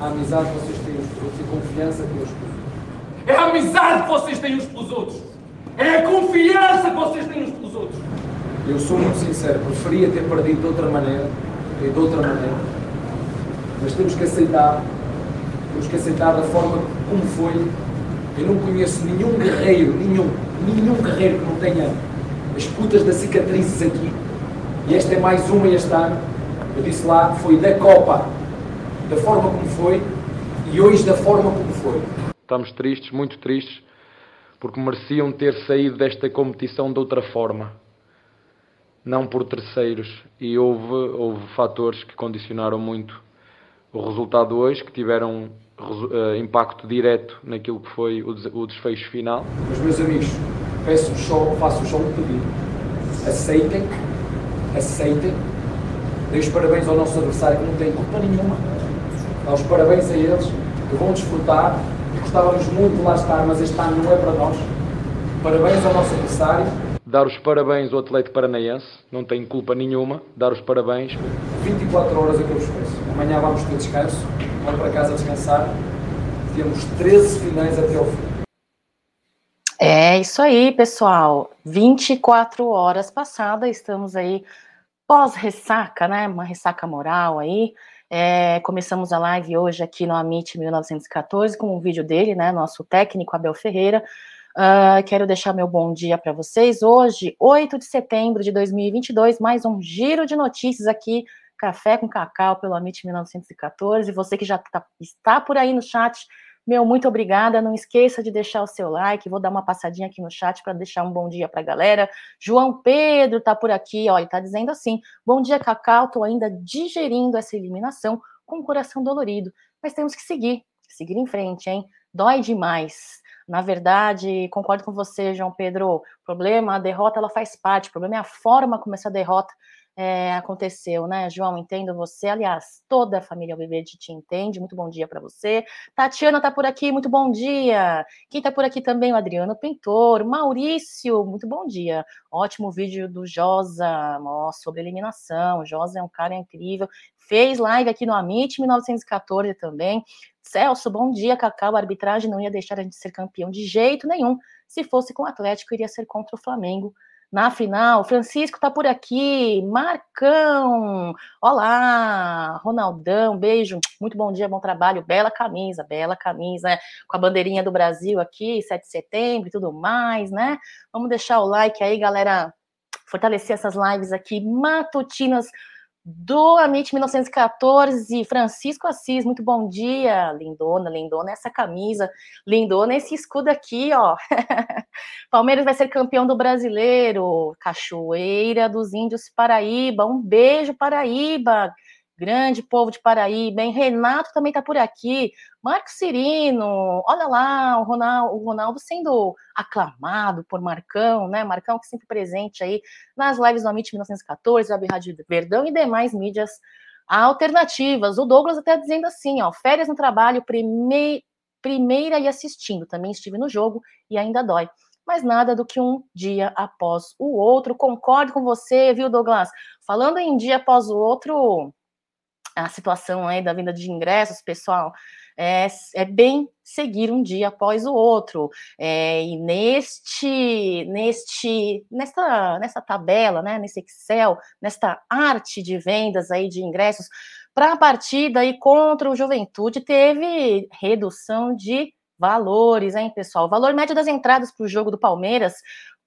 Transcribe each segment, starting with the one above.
a amizade que vocês têm uns pelos outros e a confiança que uns outros. É a amizade que vocês têm uns pelos outros. É a confiança que vocês têm uns pelos outros. Eu sou muito sincero, preferia ter perdido de outra maneira, de outra maneira, mas temos que aceitar, temos que aceitar da forma como foi. Eu não conheço nenhum guerreiro, nenhum, nenhum guerreiro que não tenha as putas das cicatrizes aqui. E esta é mais uma este ano. Eu disse lá, foi da Copa, da forma como foi, e hoje da forma como foi. Estamos tristes, muito tristes, porque mereciam ter saído desta competição de outra forma não por terceiros. E houve, houve fatores que condicionaram muito o resultado hoje, que tiveram uh, impacto direto naquilo que foi o, des o desfecho final. Mas, meus amigos, peço só, faço só um pedido. Aceitem, aceitem, dei os parabéns ao nosso adversário que não tem culpa nenhuma. Dá os parabéns a eles que vão desfrutar. Gostávamos muito de lá estar, mas este ano não é para nós. Parabéns ao nosso adversário dar os parabéns ao Atlético Paranaense, não tem culpa nenhuma, dar os parabéns. 24 horas é que eu vos peço. Amanhã vamos ter descanso, vamos para casa descansar. Temos 13 finais até ao fim. É isso aí, pessoal. 24 horas passadas, estamos aí pós-ressaca, né? Uma ressaca moral aí. É, começamos a live hoje aqui no Amit 1914 com um vídeo dele, né? Nosso técnico Abel Ferreira Uh, quero deixar meu bom dia para vocês. Hoje, 8 de setembro de 2022, mais um giro de notícias aqui, Café com Cacau, pelo Amit 1914. Você que já tá, está por aí no chat, meu, muito obrigada. Não esqueça de deixar o seu like. Vou dar uma passadinha aqui no chat para deixar um bom dia para a galera. João Pedro está por aqui, olha, está dizendo assim: Bom dia, Cacau. Estou ainda digerindo essa eliminação com o coração dolorido, mas temos que seguir, seguir em frente, hein? Dói demais. Na verdade, concordo com você, João Pedro. O problema, a derrota, ela faz parte. O problema é a forma como essa derrota é, aconteceu, né, João? Entendo você. Aliás, toda a família Viverde te entende. Muito bom dia para você. Tatiana tá por aqui, muito bom dia. Quem tá por aqui também, o Adriano Pintor. Maurício, muito bom dia. Ótimo vídeo do Josa ó, sobre eliminação. O Josa é um cara incrível. Fez live aqui no Amit 1914 também. Celso, bom dia, Cacau. A arbitragem não ia deixar a gente ser campeão de jeito nenhum. Se fosse com o Atlético, iria ser contra o Flamengo na final. Francisco tá por aqui. Marcão. Olá, Ronaldão. Beijo. Muito bom dia, bom trabalho. Bela camisa, bela camisa, né? Com a bandeirinha do Brasil aqui, 7 de setembro e tudo mais, né? Vamos deixar o like aí, galera. Fortalecer essas lives aqui matutinas do Amit 1914, Francisco Assis, muito bom dia, lindona, lindona essa camisa, lindona esse escudo aqui, ó. Palmeiras vai ser campeão do brasileiro, Cachoeira dos Índios Paraíba, um beijo Paraíba, grande povo de Paraíba, hein? Renato também tá por aqui, Marcos Cirino, olha lá, o Ronaldo, o Ronaldo sendo aclamado por Marcão, né? Marcão que sempre presente aí nas lives do Amit 1914, Web Rádio Verdão e demais mídias alternativas. O Douglas até dizendo assim, ó, férias no trabalho, prime... primeira e assistindo, também estive no jogo e ainda dói mas nada do que um dia após o outro. Concordo com você, viu, Douglas? Falando em dia após o outro, a situação aí da venda de ingressos, pessoal, é, é bem seguir um dia após o outro. É, e neste, neste, nesta, nessa tabela, né, nesse Excel, nesta arte de vendas aí de ingressos, para a partida aí contra o Juventude, teve redução de valores, hein, pessoal? O valor médio das entradas para o jogo do Palmeiras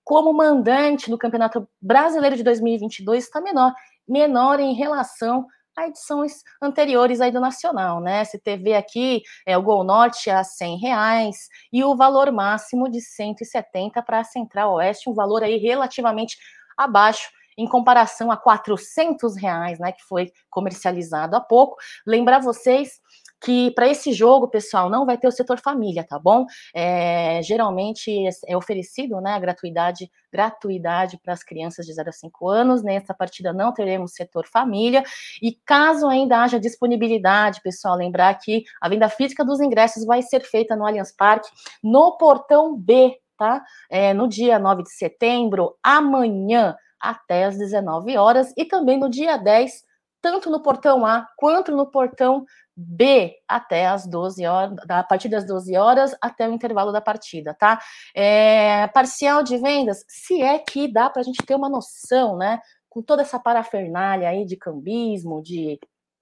como mandante no Campeonato Brasileiro de 2022 está menor, menor em relação a edições anteriores aí do Nacional, né? Se TV aqui é o Gol Norte a 100 reais e o valor máximo de 170 para a Central Oeste, um valor aí relativamente abaixo em comparação a 400 reais, né, que foi comercializado há pouco. Lembrar vocês que para esse jogo, pessoal, não vai ter o setor família, tá bom? É, geralmente é oferecido, né, a gratuidade, gratuidade para as crianças de 0 a 5 anos. Nessa partida não teremos setor família. E caso ainda haja disponibilidade, pessoal, lembrar que a venda física dos ingressos vai ser feita no Allianz Parque, no portão B, tá? É, no dia 9 de setembro, amanhã, até às 19 horas, e também no dia 10 tanto no portão A quanto no portão B até as 12 horas, a partir das 12 horas até o intervalo da partida, tá? É, parcial de vendas, se é que dá para a gente ter uma noção, né? Com toda essa parafernália aí de cambismo, de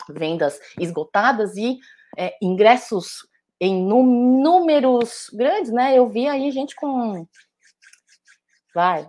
vendas esgotadas e é, ingressos em números grandes, né? Eu vi aí gente com. Vai,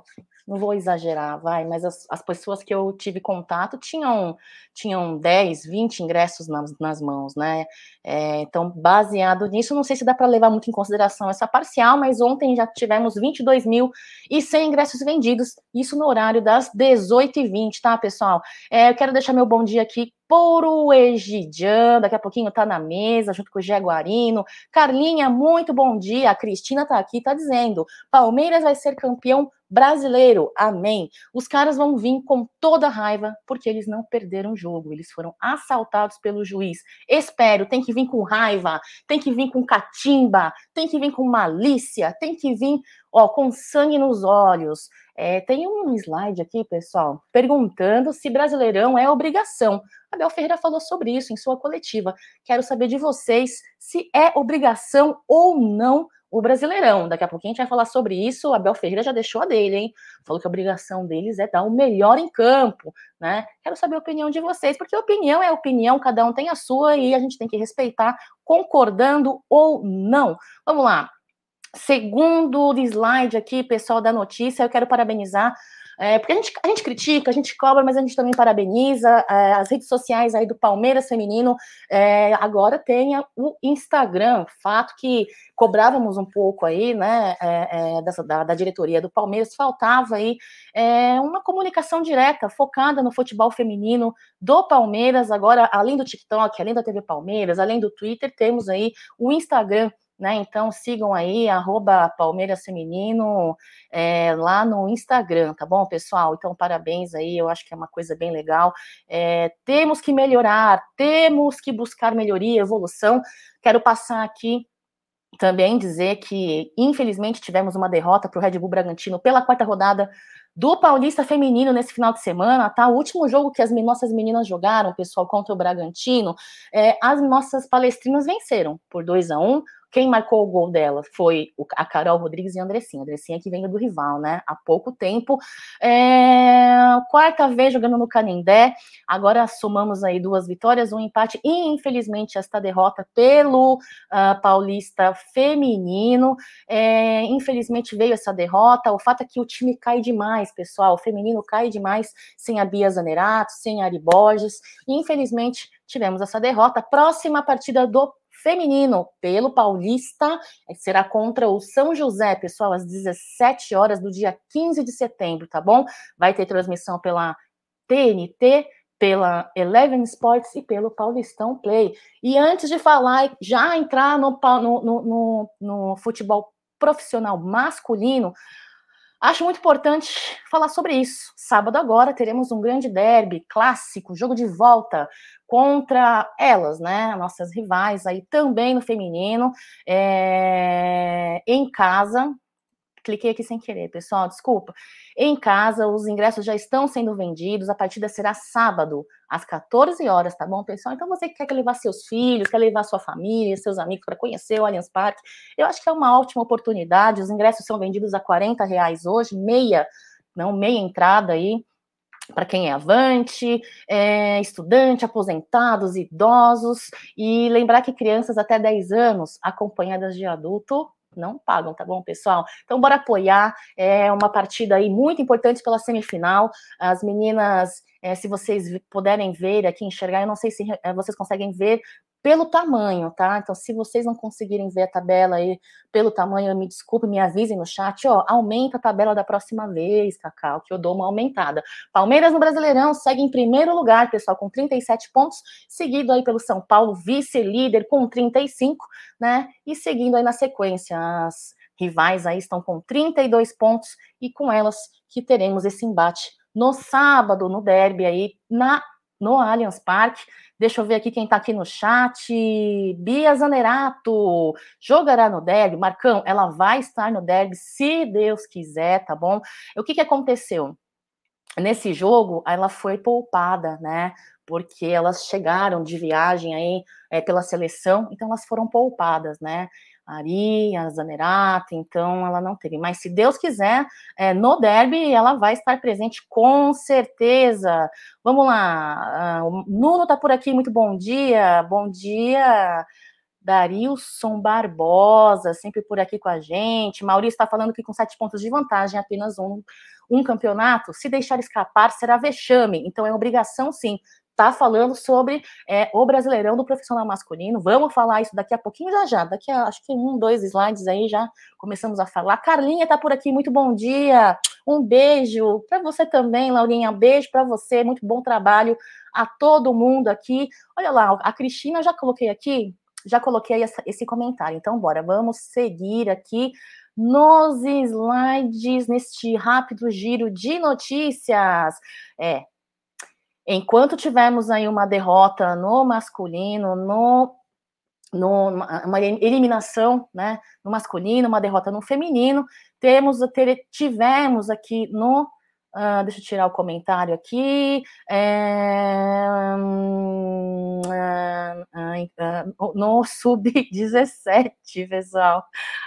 não vou exagerar, vai, mas as, as pessoas que eu tive contato tinham, tinham 10, 20 ingressos nas, nas mãos, né? É, então, baseado nisso, não sei se dá para levar muito em consideração essa parcial, mas ontem já tivemos 22 mil e 100 ingressos vendidos, isso no horário das 18h20, tá, pessoal? É, eu quero deixar meu bom dia aqui Poro Egidian, daqui a pouquinho tá na mesa, junto com o Jaguarino. Carlinha, muito bom dia. A Cristina tá aqui, tá dizendo: Palmeiras vai ser campeão brasileiro. Amém. Os caras vão vir com toda raiva, porque eles não perderam o jogo. Eles foram assaltados pelo juiz. Espero, tem que vir com raiva, tem que vir com catimba, tem que vir com malícia, tem que vir ó, com sangue nos olhos. É, tem um slide aqui, pessoal, perguntando se Brasileirão é obrigação. Abel Ferreira falou sobre isso em sua coletiva. Quero saber de vocês se é obrigação ou não o Brasileirão. Daqui a pouquinho a gente vai falar sobre isso. Abel Ferreira já deixou a dele, hein? Falou que a obrigação deles é dar o melhor em campo, né? Quero saber a opinião de vocês, porque opinião é opinião, cada um tem a sua e a gente tem que respeitar, concordando ou não. Vamos lá. Segundo slide aqui, pessoal da notícia, eu quero parabenizar é, porque a gente, a gente critica, a gente cobra, mas a gente também parabeniza. É, as redes sociais aí do Palmeiras Feminino é, agora tem o Instagram, fato que cobrávamos um pouco aí, né, é, é, dessa, da, da, diretoria do Palmeiras, faltava aí é, uma comunicação direta, focada no futebol feminino do Palmeiras. Agora, além do TikTok, além da TV Palmeiras, além do Twitter, temos aí o Instagram né? Então sigam aí, arroba Palmeiras Feminino é, lá no Instagram, tá bom, pessoal? Então, parabéns aí, eu acho que é uma coisa bem legal. É, temos que melhorar, temos que buscar melhoria, evolução. Quero passar aqui também dizer que, infelizmente, tivemos uma derrota para o Red Bull Bragantino pela quarta rodada do Paulista Feminino nesse final de semana, tá? O último jogo que as nossas meninas jogaram, pessoal, contra o Bragantino, é, as nossas palestrinas venceram por 2 a 1 um, quem marcou o gol dela foi a Carol Rodrigues e a Andressinha. A Andressinha que veio do rival, né? Há pouco tempo. É... Quarta vez jogando no Canindé. Agora somamos aí duas vitórias, um empate e, infelizmente, esta derrota pelo uh, Paulista Feminino. É... Infelizmente veio essa derrota. O fato é que o time cai demais, pessoal. O feminino cai demais sem a Bia Zanerato, sem a Ari Borges. E, infelizmente, tivemos essa derrota. Próxima partida do feminino pelo Paulista é será contra o São José, pessoal, às 17 horas do dia 15 de setembro, tá bom? Vai ter transmissão pela TNT, pela Eleven Sports e pelo Paulistão Play. E antes de falar, já entrar no, no, no, no futebol profissional masculino, Acho muito importante falar sobre isso. Sábado agora teremos um grande derby clássico, jogo de volta contra elas, né? Nossas rivais aí também no feminino, é, em casa, cliquei aqui sem querer, pessoal, desculpa. Em casa, os ingressos já estão sendo vendidos. A partida será sábado, às 14 horas, tá bom, pessoal? Então, você que quer levar seus filhos, quer levar sua família, seus amigos para conhecer o Allianz Parque, eu acho que é uma ótima oportunidade. Os ingressos são vendidos a 40 reais hoje, meia, não, meia entrada aí para quem é avante, é, estudante, aposentados, idosos, e lembrar que crianças até 10 anos, acompanhadas de adulto, não pagam, tá bom, pessoal? Então, bora apoiar. É uma partida aí muito importante pela semifinal. As meninas, é, se vocês puderem ver aqui, enxergar, eu não sei se é, vocês conseguem ver pelo tamanho, tá? Então, se vocês não conseguirem ver a tabela aí pelo tamanho, me desculpe, me avisem no chat, ó, aumenta a tabela da próxima vez, Cacau, que eu dou uma aumentada. Palmeiras no Brasileirão segue em primeiro lugar, pessoal, com 37 pontos, seguido aí pelo São Paulo, vice-líder com 35, né? E seguindo aí na sequência, as rivais aí estão com 32 pontos e com elas que teremos esse embate no sábado, no derby aí, na no Allianz Parque. Deixa eu ver aqui quem está aqui no chat. Bia Zanerato jogará no derby. Marcão, ela vai estar no derby, se Deus quiser, tá bom? O que, que aconteceu? nesse jogo, ela foi poupada, né? Porque elas chegaram de viagem aí é, pela seleção, então elas foram poupadas, né? Ari, a Zanerato, então ela não teve. Mas se Deus quiser, é, no derby ela vai estar presente com certeza. Vamos lá, uh, o Nuno tá por aqui, muito bom dia, bom dia. Darilson Barbosa, sempre por aqui com a gente. Maurício está falando que com sete pontos de vantagem, apenas um, um campeonato. Se deixar escapar, será vexame. Então é obrigação, sim. Tá falando sobre é, o Brasileirão do profissional masculino. Vamos falar isso daqui a pouquinho, já já. Daqui a acho que um, dois slides aí já começamos a falar. Carlinha tá por aqui, muito bom dia. Um beijo para você também, Laurinha. Um beijo para você, muito bom trabalho a todo mundo aqui. Olha lá, a Cristina já coloquei aqui já coloquei essa, esse comentário. Então, bora, vamos seguir aqui nos slides, neste rápido giro de notícias. É, enquanto tivermos aí uma derrota no masculino, no, no uma eliminação, né, no masculino, uma derrota no feminino, temos ter, tivemos aqui no Uh, deixa eu tirar o comentário aqui. É, uh, uh, no sub-17, pessoal.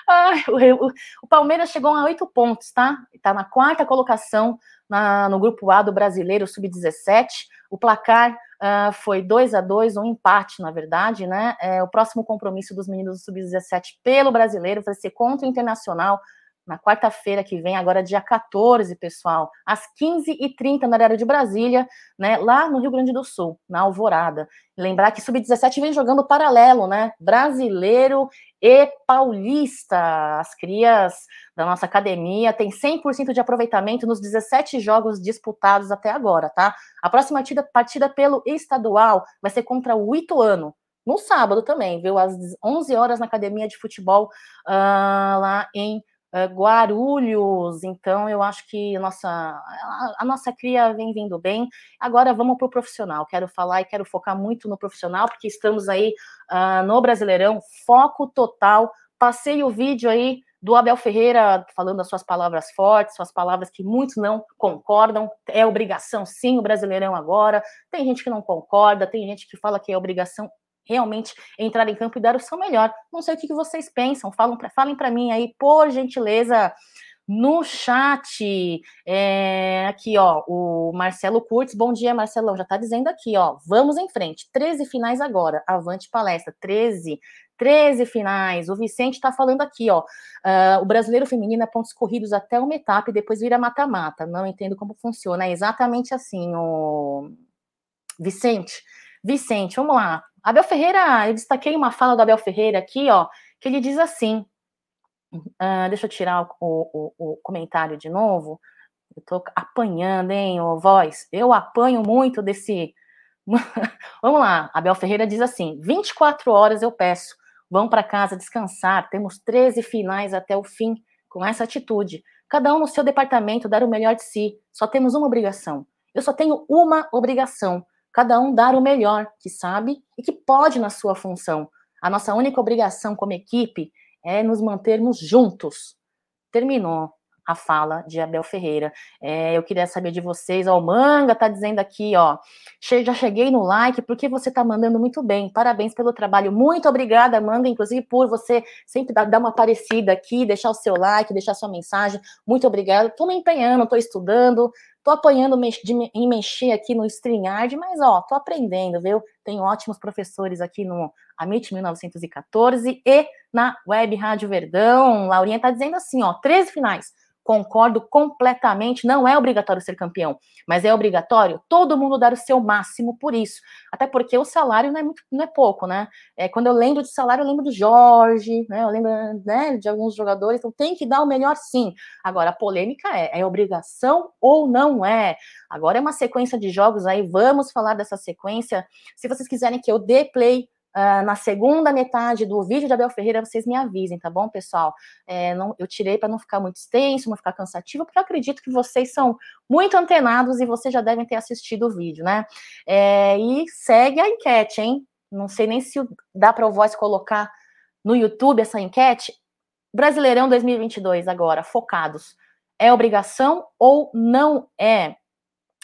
Ai, o, o, Palmeiras chegou a oito pontos, tá? Está na quarta colocação na, no grupo A do brasileiro sub-17. O placar Uh, foi 2 a 2 um empate, na verdade, né? É, o próximo compromisso dos meninos do Sub-17 pelo brasileiro vai ser contra o Internacional na quarta-feira que vem, agora dia 14, pessoal, às 15h30 na área de Brasília, né, lá no Rio Grande do Sul, na Alvorada. Lembrar que Sub-17 vem jogando paralelo, né, brasileiro e paulista. As crias da nossa academia têm 100% de aproveitamento nos 17 jogos disputados até agora, tá? A próxima partida, partida pelo estadual vai ser contra o Ituano, no sábado também, viu? Às 11 horas na academia de futebol uh, lá em uh, Guarulhos. Então, eu acho que a nossa, a, a nossa cria vem vindo bem. Agora vamos para o profissional. Quero falar e quero focar muito no profissional, porque estamos aí uh, no Brasileirão, foco total. Passei o vídeo aí do Abel Ferreira falando as suas palavras fortes, suas palavras que muitos não concordam. É obrigação, sim, o Brasileirão agora. Tem gente que não concorda, tem gente que fala que é obrigação realmente entrar em campo e dar o seu melhor. Não sei o que, vocês pensam, falam pra, falem para mim aí, por gentileza, no chat. É, aqui, ó, o Marcelo Curtis, bom dia, Marcelão, já tá dizendo aqui, ó, vamos em frente, 13 finais agora, avante palestra, 13, 13 finais. O Vicente está falando aqui, ó. Uh, o brasileiro feminino é pontos corridos até uma etapa e depois vira mata-mata. Não entendo como funciona. É exatamente assim, o Vicente. Vicente, vamos lá. Abel Ferreira, eu destaquei uma fala do Abel Ferreira aqui, ó, que ele diz assim. Uh, deixa eu tirar o, o, o, comentário de novo. Eu tô apanhando, hein, ô voz? Eu apanho muito desse. Vamos lá, Abel Ferreira diz assim: 24 horas eu peço, vão para casa descansar, temos 13 finais até o fim, com essa atitude. Cada um no seu departamento dar o melhor de si, só temos uma obrigação. Eu só tenho uma obrigação: cada um dar o melhor que sabe e que pode na sua função. A nossa única obrigação como equipe é nos mantermos juntos. Terminou a fala de Abel Ferreira. É, eu queria saber de vocês, o Manga tá dizendo aqui, ó, já cheguei no like, porque você tá mandando muito bem, parabéns pelo trabalho, muito obrigada, Manga, inclusive por você sempre dar uma aparecida aqui, deixar o seu like, deixar sua mensagem, muito obrigada, tô me empenhando, tô estudando, Tô apanhando em mexer aqui no StreamYard, mas ó, tô aprendendo, viu? Tenho ótimos professores aqui no Amit 1914 e na Web Rádio Verdão. Laurinha tá dizendo assim, ó, 13 finais concordo completamente, não é obrigatório ser campeão, mas é obrigatório todo mundo dar o seu máximo por isso. Até porque o salário não é muito, não é pouco, né? É, quando eu lembro de salário, eu lembro do Jorge, né? Eu lembro né, de alguns jogadores, então tem que dar o melhor sim. Agora, a polêmica é, é obrigação ou não é? Agora é uma sequência de jogos aí, vamos falar dessa sequência. Se vocês quiserem que eu dê play Uh, na segunda metade do vídeo de Abel Ferreira, vocês me avisem, tá bom, pessoal? É, não, eu tirei para não ficar muito extenso, não ficar cansativo, porque eu acredito que vocês são muito antenados e vocês já devem ter assistido o vídeo, né? É, e segue a enquete, hein? Não sei nem se dá para o Voice colocar no YouTube essa enquete. Brasileirão 2022 agora, focados. É obrigação ou não é?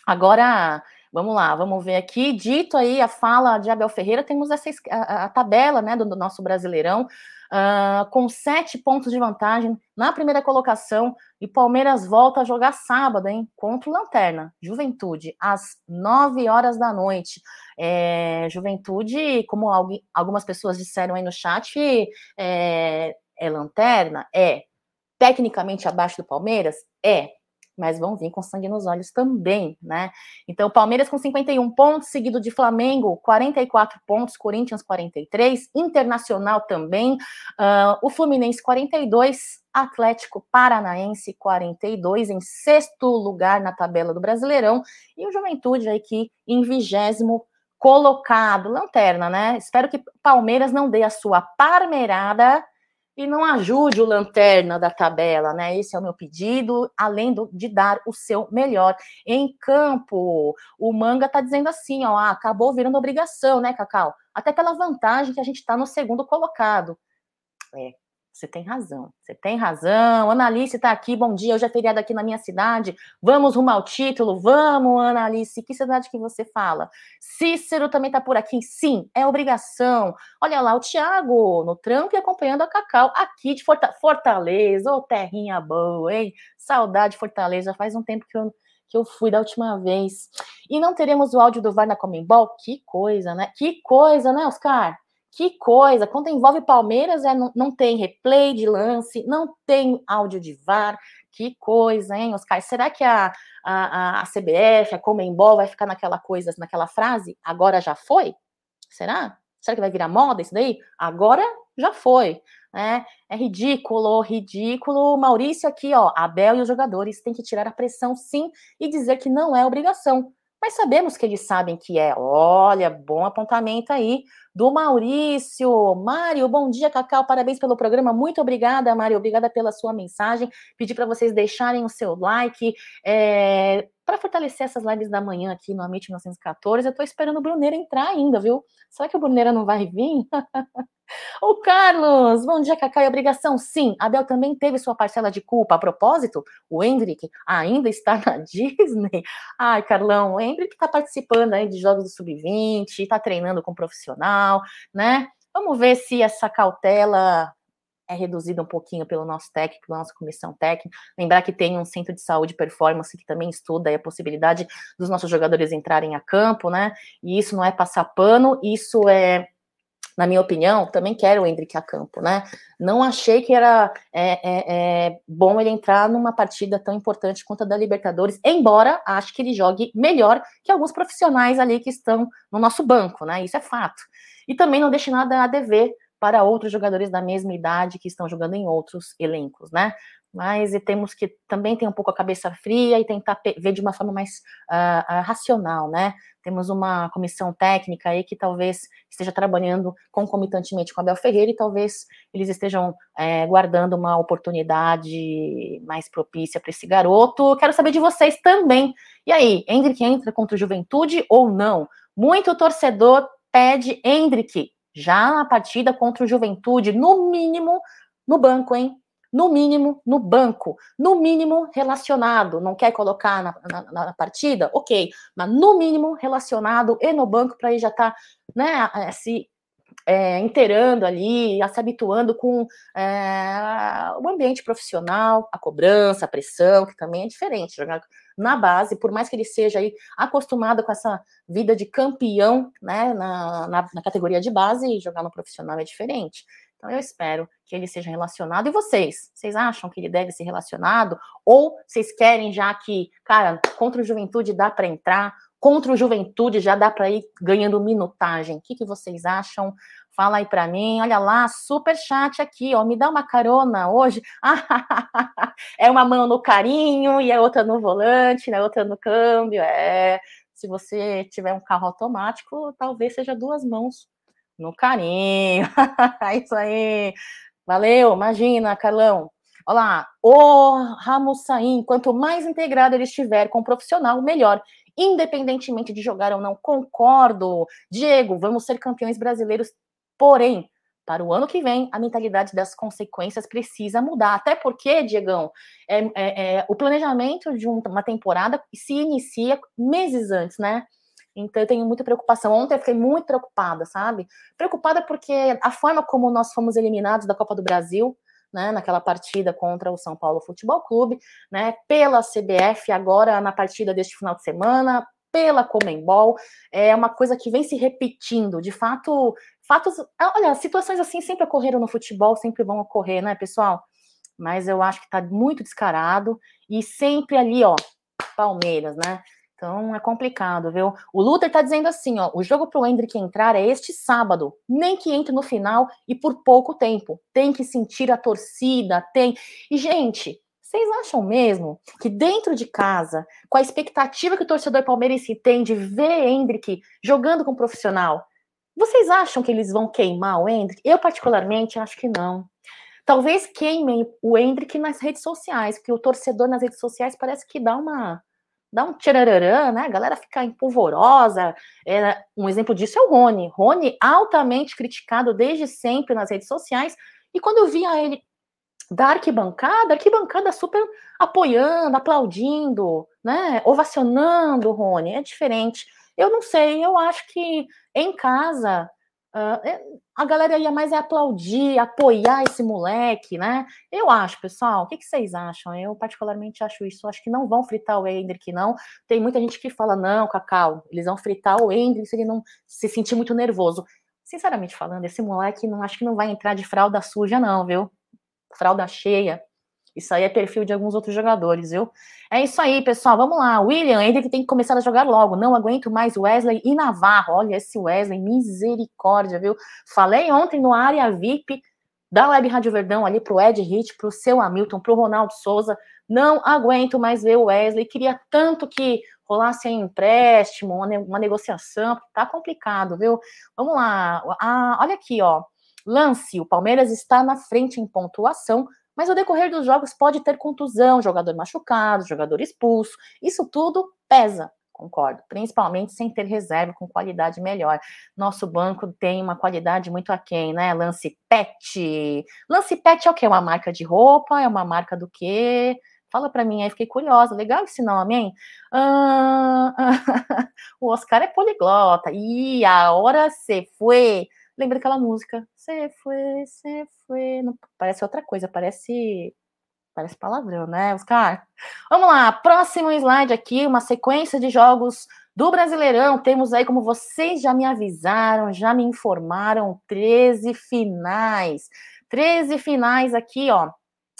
Agora, vamos lá, vamos ver aqui. Dito aí a fala de Abel Ferreira, temos essa a, a tabela né, do, do nosso Brasileirão. Uh, com sete pontos de vantagem na primeira colocação. E Palmeiras volta a jogar sábado, hein? Contra o Lanterna, Juventude, às nove horas da noite. É, Juventude, como algumas pessoas disseram aí no chat, é, é Lanterna? É. Tecnicamente abaixo do Palmeiras? É mas vão vir com sangue nos olhos também, né? Então, Palmeiras com 51 pontos, seguido de Flamengo, 44 pontos, Corinthians 43, Internacional também, uh, o Fluminense 42, Atlético Paranaense 42, em sexto lugar na tabela do Brasileirão, e o Juventude aqui em vigésimo colocado, lanterna, né? Espero que Palmeiras não dê a sua parmeirada e não ajude o lanterna da tabela, né? Esse é o meu pedido, além do, de dar o seu melhor em campo. O manga tá dizendo assim, ó, ah, acabou virando obrigação, né, Cacau? Até pela vantagem que a gente está no segundo colocado. É, você tem razão, você tem razão. Analice está aqui, bom dia. Hoje é feriado aqui na minha cidade. Vamos rumo ao título, vamos, Analice. Que cidade que você fala? Cícero também está por aqui. Sim, é obrigação. Olha lá, o Tiago no trampo e acompanhando a Cacau aqui de Fortaleza. Ô, oh, terrinha boa, hein? Saudade de Fortaleza. Faz um tempo que eu, que eu fui da última vez. E não teremos o áudio do VAR na Comembol? Que coisa, né? Que coisa, né, Oscar? Que coisa! Quando envolve Palmeiras, é, não, não tem replay de lance, não tem áudio de VAR. Que coisa, hein, Oscar? Será que a, a, a CBF, a Comembol vai ficar naquela coisa, naquela frase? Agora já foi? Será? Será que vai virar moda isso daí? Agora já foi. Né? É ridículo, ridículo. Maurício aqui, ó, Abel e os jogadores têm que tirar a pressão sim e dizer que não é obrigação mas sabemos que eles sabem que é. Olha, bom apontamento aí do Maurício. Mário, bom dia, Cacau, parabéns pelo programa. Muito obrigada, Mário, obrigada pela sua mensagem. Pedi para vocês deixarem o seu like. É, para fortalecer essas lives da manhã aqui no Amit 1914, eu estou esperando o Bruneira entrar ainda, viu? Será que o Bruneira não vai vir? O Carlos, bom dia, Cacá. E obrigação, sim. Abel também teve sua parcela de culpa. A propósito, o Hendrick ainda está na Disney. Ai, Carlão, o Hendrick está participando aí de jogos do Sub-20, está treinando com profissional, né? Vamos ver se essa cautela é reduzida um pouquinho pelo nosso técnico, pela nossa comissão técnica. Lembrar que tem um centro de saúde performance que também estuda a possibilidade dos nossos jogadores entrarem a campo, né? E isso não é passar pano, isso é na minha opinião, também quero o Hendrick a campo, né? Não achei que era é, é, é, bom ele entrar numa partida tão importante quanto a da Libertadores, embora acho que ele jogue melhor que alguns profissionais ali que estão no nosso banco, né? Isso é fato. E também não deixe nada a dever para outros jogadores da mesma idade que estão jogando em outros elencos, né? Mas temos que também ter um pouco a cabeça fria e tentar ver de uma forma mais uh, uh, racional, né? Temos uma comissão técnica aí que talvez esteja trabalhando concomitantemente com Abel Ferreira e talvez eles estejam é, guardando uma oportunidade mais propícia para esse garoto. Quero saber de vocês também. E aí, Hendrick entra contra o Juventude ou não? Muito torcedor pede Hendrick já na partida contra o Juventude, no mínimo no banco, hein? No mínimo no banco, no mínimo relacionado. Não quer colocar na, na, na partida? Ok, mas no mínimo relacionado e no banco para ele já estar tá, né, se é, inteirando ali, se habituando com é, o ambiente profissional, a cobrança, a pressão, que também é diferente. Jogar na base, por mais que ele seja aí acostumado com essa vida de campeão, né, na, na, na categoria de base, jogar no profissional é diferente. Então eu espero que ele seja relacionado. E vocês? Vocês acham que ele deve ser relacionado? Ou vocês querem já que, cara, contra o Juventude dá para entrar? Contra o Juventude já dá para ir ganhando minutagem? O que, que vocês acham? Fala aí para mim. Olha lá, super chat aqui, ó. Me dá uma carona hoje. é uma mão no carinho e a outra no volante, né? Outra no câmbio. É. Se você tiver um carro automático, talvez seja duas mãos no carinho. É isso aí. Valeu, imagina, Carlão. Olha lá, o Ramos Saim, quanto mais integrado ele estiver com o profissional, melhor. Independentemente de jogar ou não, concordo. Diego, vamos ser campeões brasileiros, porém, para o ano que vem, a mentalidade das consequências precisa mudar. Até porque, Diegão, é, é, é o planejamento de uma temporada se inicia meses antes, né? Então eu tenho muita preocupação. Ontem eu fiquei muito preocupada, sabe? Preocupada porque a forma como nós fomos eliminados da Copa do Brasil, né, naquela partida contra o São Paulo Futebol Clube, né, pela CBF, agora na partida deste final de semana, pela Comembol, é uma coisa que vem se repetindo. De fato, fatos. Olha, situações assim sempre ocorreram no futebol, sempre vão ocorrer, né, pessoal? Mas eu acho que tá muito descarado e sempre ali, ó, Palmeiras, né? Então é complicado, viu? O Luther tá dizendo assim, ó, o jogo pro Hendrick entrar é este sábado, nem que entre no final e por pouco tempo. Tem que sentir a torcida, tem. E gente, vocês acham mesmo que dentro de casa, com a expectativa que o torcedor palmeirense tem de ver Hendrick jogando com profissional, vocês acham que eles vão queimar o Hendrick? Eu particularmente acho que não. Talvez queimem o Hendrick nas redes sociais, porque o torcedor nas redes sociais parece que dá uma dá um tchararã, né? A galera fica empolvorosa. É, um exemplo disso é o Rony. Rony, altamente criticado desde sempre nas redes sociais. E quando eu via ele da arquibancada, arquibancada super apoiando, aplaudindo, né? Ovacionando o Rony. É diferente. Eu não sei, eu acho que em casa Uh, a galera ia mais é aplaudir, apoiar esse moleque, né? Eu acho, pessoal. O que, que, vocês acham? Eu particularmente acho isso. Acho que não vão fritar o Hendrick, não. Tem muita gente que fala, não, Cacau, eles vão fritar o Hendrick se ele não se sentir muito nervoso. Sinceramente falando, esse moleque não acho que não vai entrar de fralda suja, não, viu? Fralda cheia. Isso aí é perfil de alguns outros jogadores, viu? É isso aí, pessoal. Vamos lá. William, ainda que tem que começar a jogar logo. Não aguento mais Wesley e Navarro. Olha esse Wesley, misericórdia, viu? Falei ontem no área VIP da Web Rádio Verdão ali pro Ed Hit, pro seu Hamilton, pro Ronaldo Souza. Não aguento mais ver o Wesley. Queria tanto que rolasse um empréstimo, uma negociação. Tá complicado, viu? Vamos lá. Ah, olha aqui, ó. Lance, o Palmeiras está na frente em pontuação mas o decorrer dos jogos pode ter contusão, jogador machucado, jogador expulso. Isso tudo pesa, concordo, principalmente sem ter reserva com qualidade melhor. Nosso banco tem uma qualidade muito aquém, né? Lance Pet. Lance Pet é o quê? Uma marca de roupa? É uma marca do quê? Fala para mim aí, fiquei curiosa. Legal esse nome, hein? Ah, o Oscar é poliglota. E a hora se foi. Lembra daquela música? Você foi, você foi. Não, parece outra coisa, parece. Parece palavrão, né, Oscar? Vamos lá, próximo slide aqui, uma sequência de jogos do Brasileirão. Temos aí, como vocês já me avisaram, já me informaram, 13 finais. 13 finais aqui, ó.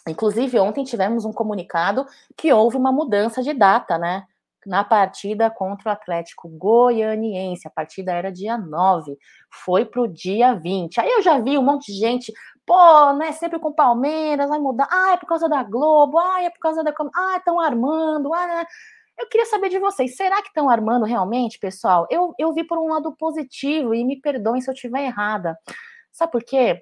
Inclusive, ontem tivemos um comunicado que houve uma mudança de data, né? Na partida contra o Atlético Goianiense. A partida era dia 9, foi para o dia 20. Aí eu já vi um monte de gente, pô, né, sempre com Palmeiras, vai mudar. Ah, é por causa da Globo, ah, é por causa da. Ah, estão armando, ah, né? Eu queria saber de vocês, será que estão armando realmente, pessoal? Eu, eu vi por um lado positivo e me perdoem se eu estiver errada. Sabe por quê?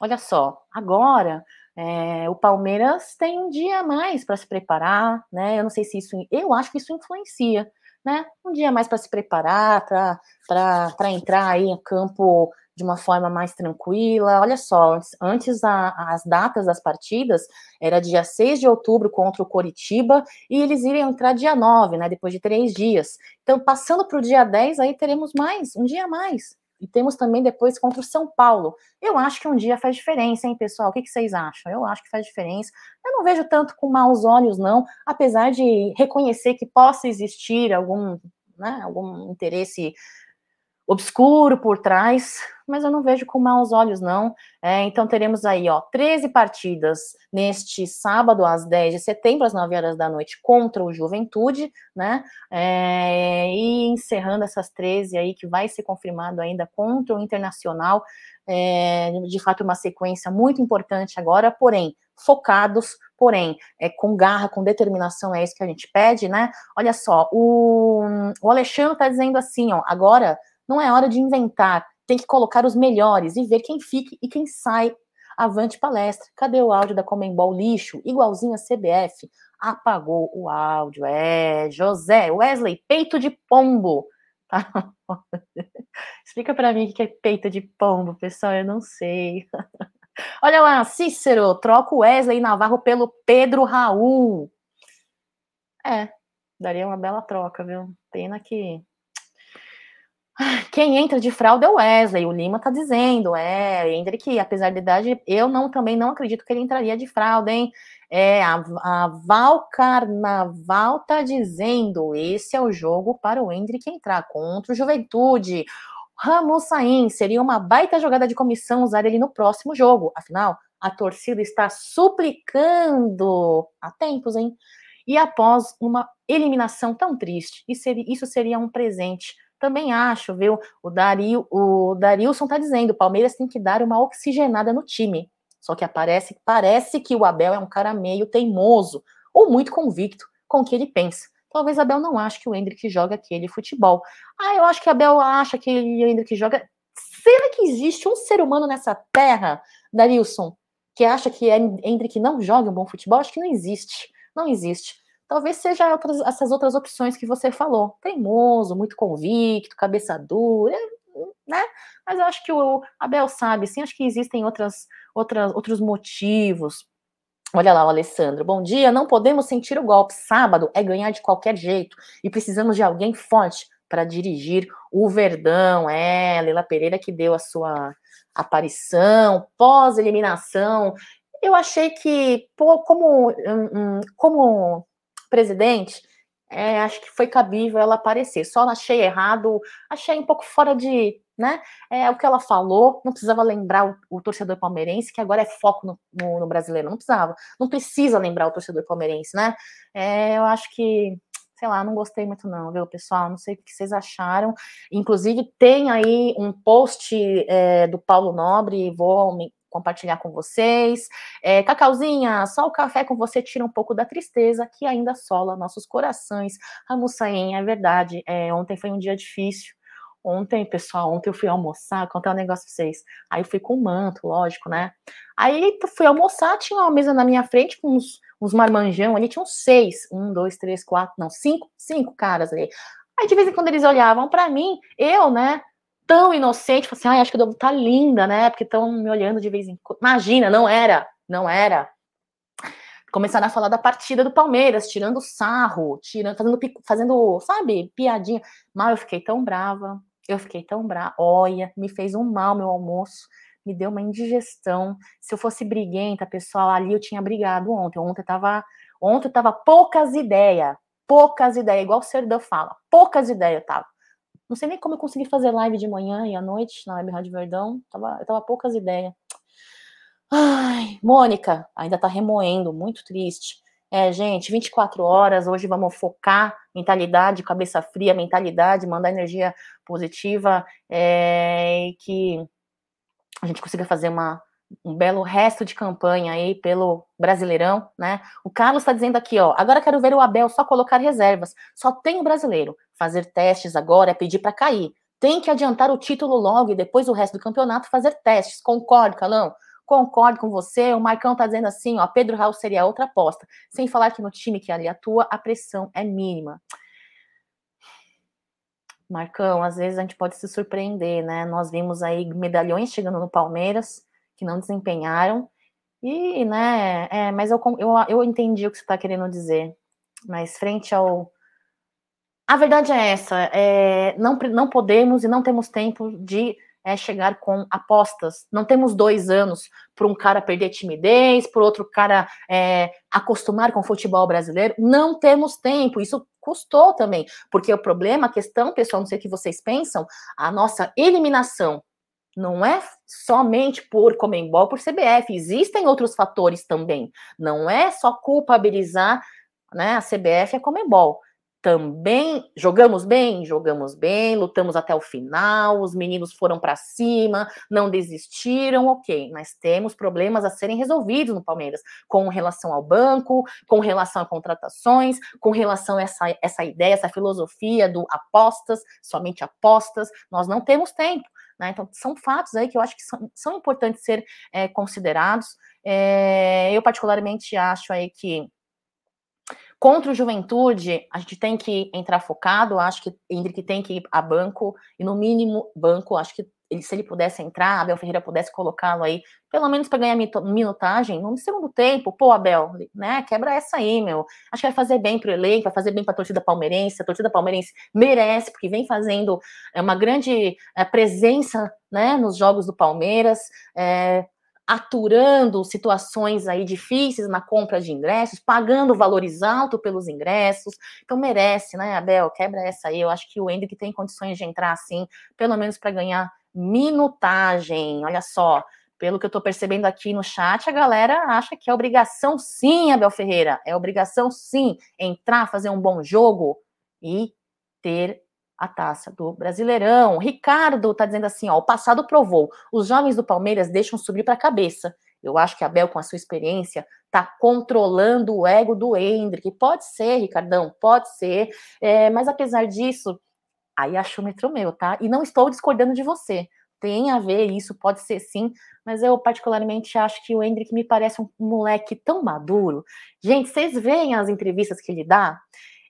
Olha só, agora é, o Palmeiras tem um dia a mais para se preparar, né? Eu não sei se isso, eu acho que isso influencia, né? Um dia a mais para se preparar, para entrar aí em campo de uma forma mais tranquila. Olha só, antes, antes a, as datas das partidas era dia 6 de outubro contra o Coritiba e eles iriam entrar dia 9, né? Depois de três dias. Então, passando para o dia 10, aí teremos mais, um dia a mais. E temos também depois contra o São Paulo. Eu acho que um dia faz diferença, hein, pessoal? O que, que vocês acham? Eu acho que faz diferença. Eu não vejo tanto com maus olhos, não, apesar de reconhecer que possa existir algum, né, algum interesse obscuro por trás, mas eu não vejo com maus olhos, não. É, então teremos aí, ó, 13 partidas neste sábado, às 10 de setembro, às 9 horas da noite, contra o Juventude, né? É, e encerrando essas 13 aí, que vai ser confirmado ainda contra o Internacional. É, de fato, uma sequência muito importante agora, porém, focados, porém, é, com garra, com determinação, é isso que a gente pede, né? Olha só, o, o Alexandre tá dizendo assim, ó, agora não é hora de inventar, tem que colocar os melhores e ver quem fica e quem sai. Avante palestra. Cadê o áudio da Comembol lixo? Igualzinho a CBF. Apagou o áudio. É, José, Wesley, peito de pombo. Explica para mim o que é peito de pombo, pessoal, eu não sei. Olha lá, Cícero, troca o Wesley Navarro pelo Pedro Raul. É, daria uma bela troca, viu? Pena que quem entra de fralda é o Wesley, o Lima tá dizendo, é, Hendrick, apesar da idade, eu não também não acredito que ele entraria de fralda, hein? É, a, a Val Carnaval tá dizendo, esse é o jogo para o Hendrick entrar contra o Juventude. Ramos seria uma baita jogada de comissão usar ele no próximo jogo, afinal, a torcida está suplicando há tempos, hein? E após uma eliminação tão triste, isso seria um presente também acho, viu? O, Dario, o Darilson tá dizendo, o Palmeiras tem que dar uma oxigenada no time. Só que aparece, parece que o Abel é um cara meio teimoso, ou muito convicto com o que ele pensa. Talvez Abel não ache que o Hendrick joga aquele futebol. Ah, eu acho que Abel acha que o Hendrick joga. Será que existe um ser humano nessa terra, Darilson, que acha que Hendrick não joga um bom futebol? Acho que não existe. Não existe talvez seja outras, essas outras opções que você falou. Teimoso, muito convicto, cabeça dura, né? Mas eu acho que o Abel sabe, sim, acho que existem outras, outras, outros motivos. Olha lá o Alessandro. Bom dia. Não podemos sentir o golpe. Sábado é ganhar de qualquer jeito e precisamos de alguém forte para dirigir o Verdão. É, Leila Pereira que deu a sua aparição pós-eliminação. Eu achei que, como, como presidente, é, acho que foi cabível ela aparecer. Só achei errado, achei um pouco fora de. Né? É o que ela falou, não precisava lembrar o, o torcedor palmeirense, que agora é foco no, no, no, brasileiro, não precisava, não precisa lembrar o torcedor palmeirense, né? É, eu acho que, sei lá, não gostei muito, não, viu, pessoal? Não sei o que vocês acharam. Inclusive, tem aí um post é, do Paulo Nobre, vou compartilhar com vocês. É, Cacauzinha, só o café com você tira um pouco da tristeza que ainda sola nossos corações. Ramussain, é verdade. É, ontem foi um dia difícil. Ontem, pessoal, ontem eu fui almoçar, contar um negócio pra vocês. Aí eu fui com manto, lógico, né? Aí fui almoçar, tinha uma mesa na minha frente com uns, uns marmanjão ali, tinham seis. Um, dois, três, quatro, não, cinco, cinco caras ali. Aí de vez em quando eles olhavam para mim, eu, né, tão inocente, falei assim, acho que eu devo estar tá linda, né? Porque estão me olhando de vez em quando. Imagina, não era, não era. Começaram a falar da partida do Palmeiras, tirando sarro, tirando, fazendo, fazendo, sabe, piadinha. Mal eu fiquei tão brava, eu fiquei tão brava. Olha, me fez um mal meu almoço, me deu uma indigestão. Se eu fosse briguenta, pessoal, ali eu tinha brigado ontem. Ontem tava, ontem tava poucas ideias, poucas ideias, igual o Serdão fala, poucas ideias tava. Não sei nem como eu consegui fazer live de manhã e à noite na Web Rádio Verdão. Tava, eu tava poucas ideias. Ai, Mônica, ainda tá remoendo, muito triste. É, gente, 24 horas, hoje vamos focar mentalidade, cabeça fria, mentalidade, mandar energia positiva, é, e que a gente consiga fazer uma, um belo resto de campanha aí pelo Brasileirão, né? O Carlos está dizendo aqui, ó, agora quero ver o Abel só colocar reservas. Só tem o brasileiro. Fazer testes agora é pedir para cair. Tem que adiantar o título logo e depois o resto do campeonato fazer testes. Concordo, Calão? Concordo com você. O Marcão tá dizendo assim, ó, Pedro Raul seria outra aposta. Sem falar que no time que ali atua, a pressão é mínima. Marcão, às vezes a gente pode se surpreender, né? Nós vimos aí medalhões chegando no Palmeiras, que não desempenharam. E, né, é, mas eu, eu, eu entendi o que você está querendo dizer. Mas frente ao. A verdade é essa: é, não, não podemos e não temos tempo de é, chegar com apostas. Não temos dois anos para um cara perder timidez, para outro cara é, acostumar com o futebol brasileiro. Não temos tempo. Isso custou também, porque o problema, a questão, pessoal, não sei o que vocês pensam, a nossa eliminação não é somente por Comembol, por CBF, existem outros fatores também. Não é só culpabilizar né, a CBF e a Comembol. Também jogamos bem, jogamos bem, lutamos até o final, os meninos foram para cima, não desistiram, ok, mas temos problemas a serem resolvidos no Palmeiras, com relação ao banco, com relação a contratações, com relação a essa, essa ideia, essa filosofia do apostas, somente apostas, nós não temos tempo. Né? Então, são fatos aí que eu acho que são, são importantes ser é, considerados. É, eu, particularmente, acho aí que Contra o Juventude, a gente tem que entrar focado. Acho que Hendrick tem que ir a banco, e no mínimo, banco. Acho que ele, se ele pudesse entrar, Abel Ferreira pudesse colocá-lo aí, pelo menos para ganhar minutagem no segundo tempo. Pô, Abel, né? Quebra essa aí, meu. Acho que vai fazer bem para o elenco, vai fazer bem para a torcida palmeirense. A torcida palmeirense merece, porque vem fazendo é, uma grande é, presença né, nos jogos do Palmeiras. É, aturando situações aí difíceis na compra de ingressos, pagando valores altos pelos ingressos. Então merece, né, Abel? Quebra essa aí. Eu acho que o Hendrick tem condições de entrar assim, pelo menos para ganhar minutagem. Olha só, pelo que eu estou percebendo aqui no chat, a galera acha que é obrigação sim, Abel Ferreira. É obrigação sim entrar, fazer um bom jogo e ter a taça do Brasileirão. Ricardo está dizendo assim: ó, o passado provou, os jovens do Palmeiras deixam subir para a cabeça. Eu acho que a Bel, com a sua experiência, está controlando o ego do Hendrick. Pode ser, Ricardão, pode ser. É, mas apesar disso, aí achômetro meu, tá? E não estou discordando de você. Tem a ver isso, pode ser sim, mas eu particularmente acho que o Hendrick me parece um moleque tão maduro. Gente, vocês veem as entrevistas que ele dá?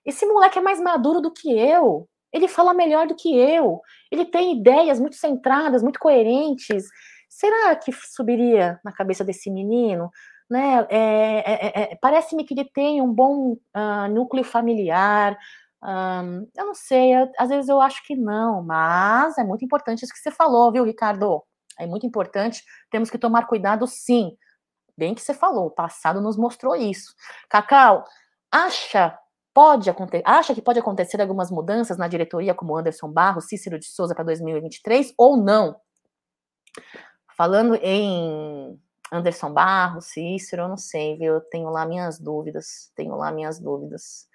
Esse moleque é mais maduro do que eu. Ele fala melhor do que eu. Ele tem ideias muito centradas, muito coerentes. Será que subiria na cabeça desse menino? Né? É, é, é, é Parece-me que ele tem um bom uh, núcleo familiar. Eu não sei, eu, às vezes eu acho que não, mas é muito importante isso que você falou, viu, Ricardo? É muito importante, temos que tomar cuidado sim. Bem que você falou, o passado nos mostrou isso. Cacau, acha Pode acontecer, acha que pode acontecer algumas mudanças na diretoria, como Anderson Barros, Cícero de Souza para 2023 ou não? Falando em Anderson Barros, Cícero, eu não sei, viu? Eu tenho lá minhas dúvidas, tenho lá minhas dúvidas.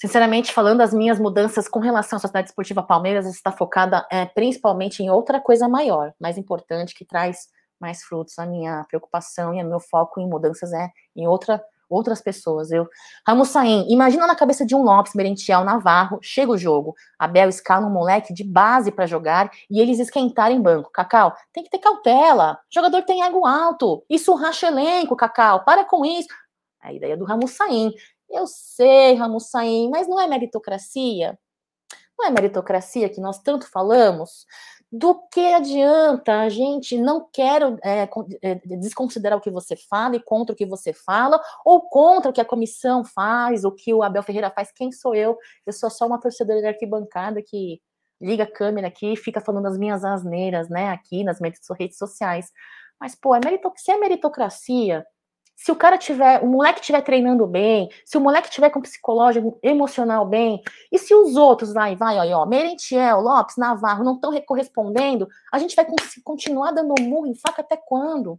Sinceramente, falando, as minhas mudanças com relação à Sociedade Esportiva Palmeiras está focada é, principalmente em outra coisa maior, mais importante, que traz mais frutos. A minha preocupação e o meu foco em mudanças é em outra outras pessoas. Eu, Ramos Saim, imagina na cabeça de um Lopes, Merentiel, Navarro, chega o jogo, Abel escala um moleque de base para jogar e eles esquentarem banco. Cacau, tem que ter cautela. O jogador tem ego alto. Isso racha elenco, Cacau. Para com isso. A ideia do Ramos Saim. Eu sei, Ramos Saim, mas não é meritocracia? Não é meritocracia que nós tanto falamos? do que adianta a gente não quero é, é, desconsiderar o que você fala e contra o que você fala, ou contra o que a comissão faz, o que o Abel Ferreira faz, quem sou eu? Eu sou só uma torcedora de arquibancada que liga a câmera aqui e fica falando as minhas asneiras, né, aqui nas redes sociais. Mas, pô, é se é meritocracia, se o cara tiver, o moleque estiver treinando bem, se o moleque tiver com psicológico, emocional bem, e se os outros vai, vai, ó, ó Merentiel, Lopes, Navarro não estão correspondendo, a gente vai continuar dando murro em faca até quando,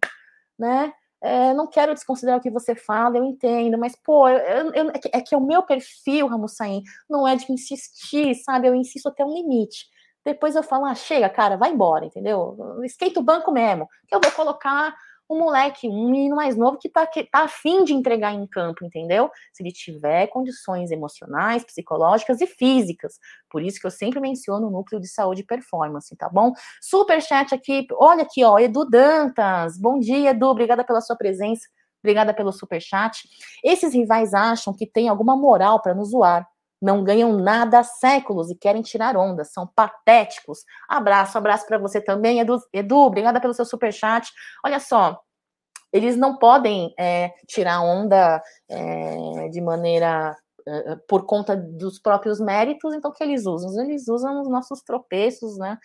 né? É, não quero desconsiderar o que você fala, eu entendo, mas, pô, eu, eu, é, que, é que o meu perfil, Ramussain, não é de insistir, sabe? Eu insisto até um limite. Depois eu falo, ah, chega, cara, vai embora, entendeu? Esquenta o banco mesmo, eu vou colocar um moleque, um menino mais novo que tá, que tá afim de entregar em campo, entendeu? Se ele tiver condições emocionais, psicológicas e físicas. Por isso que eu sempre menciono o núcleo de saúde e performance, tá bom? Super chat aqui, olha aqui, ó, Edu Dantas. Bom dia, Edu, obrigada pela sua presença. Obrigada pelo super chat. Esses rivais acham que tem alguma moral para nos zoar não ganham nada há séculos e querem tirar onda, são patéticos. Abraço, abraço para você também, Edu, Edu, obrigada pelo seu super chat. Olha só, eles não podem é, tirar onda é, de maneira é, por conta dos próprios méritos, então o que eles usam? Eles usam os nossos tropeços, né?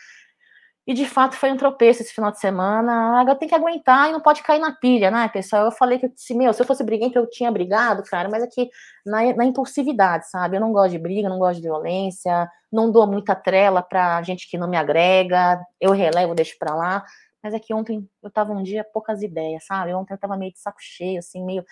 E de fato foi um tropeço esse final de semana. A água tem que aguentar e não pode cair na pilha, né, pessoal? Eu falei que se, meu, se eu fosse briguento, eu tinha brigado, cara, mas aqui na, na, impulsividade, sabe? Eu não gosto de briga, não gosto de violência, não dou muita trela pra gente que não me agrega, eu relevo, deixo pra lá. Mas é que ontem eu tava um dia poucas ideias, sabe? Ontem eu tava meio de saco cheio, assim, meio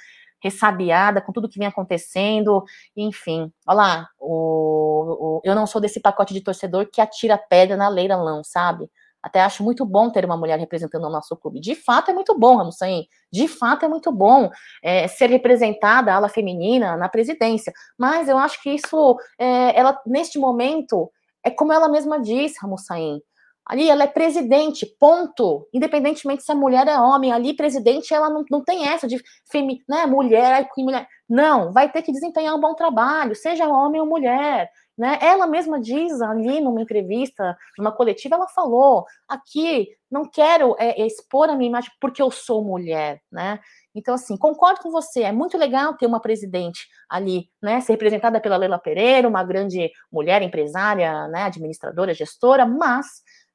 ressabiada com tudo que vem acontecendo, enfim. Olha lá, o, o, eu não sou desse pacote de torcedor que atira pedra na leira-lão, sabe? Até acho muito bom ter uma mulher representando o nosso clube. De fato é muito bom, Ramussain. De fato é muito bom é, ser representada a ala feminina na presidência. Mas eu acho que isso, é, ela neste momento, é como ela mesma diz, Ramussain. Ali ela é presidente, ponto. Independentemente se a mulher é homem, ali presidente ela não, não tem essa de femi, né, mulher mulher. Não, vai ter que desempenhar um bom trabalho, seja homem ou mulher. Né? Ela mesma diz ali numa entrevista, numa coletiva, ela falou: aqui não quero é, expor a minha imagem porque eu sou mulher, né? Então, assim, concordo com você, é muito legal ter uma presidente ali, né, ser representada pela Leila Pereira, uma grande mulher empresária, né, administradora, gestora, mas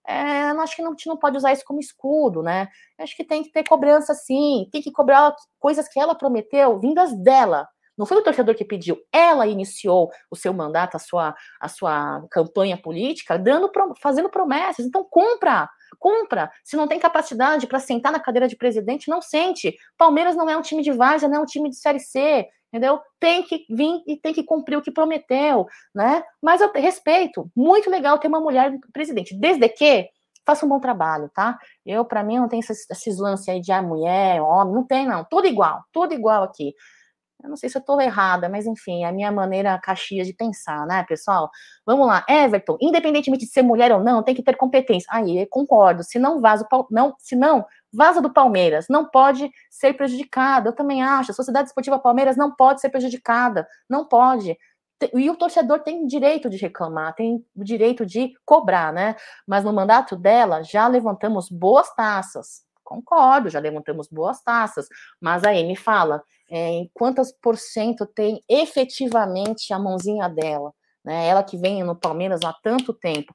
é, acho que não, a gente não pode usar isso como escudo, né? Acho que tem que ter cobrança sim, tem que cobrar coisas que ela prometeu, vindas dela. Não foi o torcedor que pediu, ela iniciou o seu mandato, a sua, a sua campanha política, dando, fazendo promessas. Então, compra, compra. Se não tem capacidade para sentar na cadeira de presidente, não sente. Palmeiras não é um time de várzea, não é um time de Série C entendeu? Tem que vir e tem que cumprir o que prometeu, né? Mas eu respeito, muito legal ter uma mulher presidente, desde que faça um bom trabalho, tá? Eu, para mim, não tem esses, esses lances aí de ah, mulher, homem, não tem, não. Tudo igual, tudo igual aqui. Eu não sei se eu estou errada, mas enfim, é a minha maneira caxia de pensar, né, pessoal? Vamos lá, Everton, independentemente de ser mulher ou não, tem que ter competência. Aí, concordo. Se não vaza, não, se não vaza do Palmeiras, não pode ser prejudicada. Eu também acho. A Sociedade Esportiva Palmeiras não pode ser prejudicada, não pode. E o torcedor tem direito de reclamar, tem o direito de cobrar, né? Mas no mandato dela já levantamos boas taças. Concordo, já levantamos boas taças. Mas aí me fala, é, em quantas por cento tem efetivamente a mãozinha dela, né? Ela que vem no Palmeiras há tanto tempo.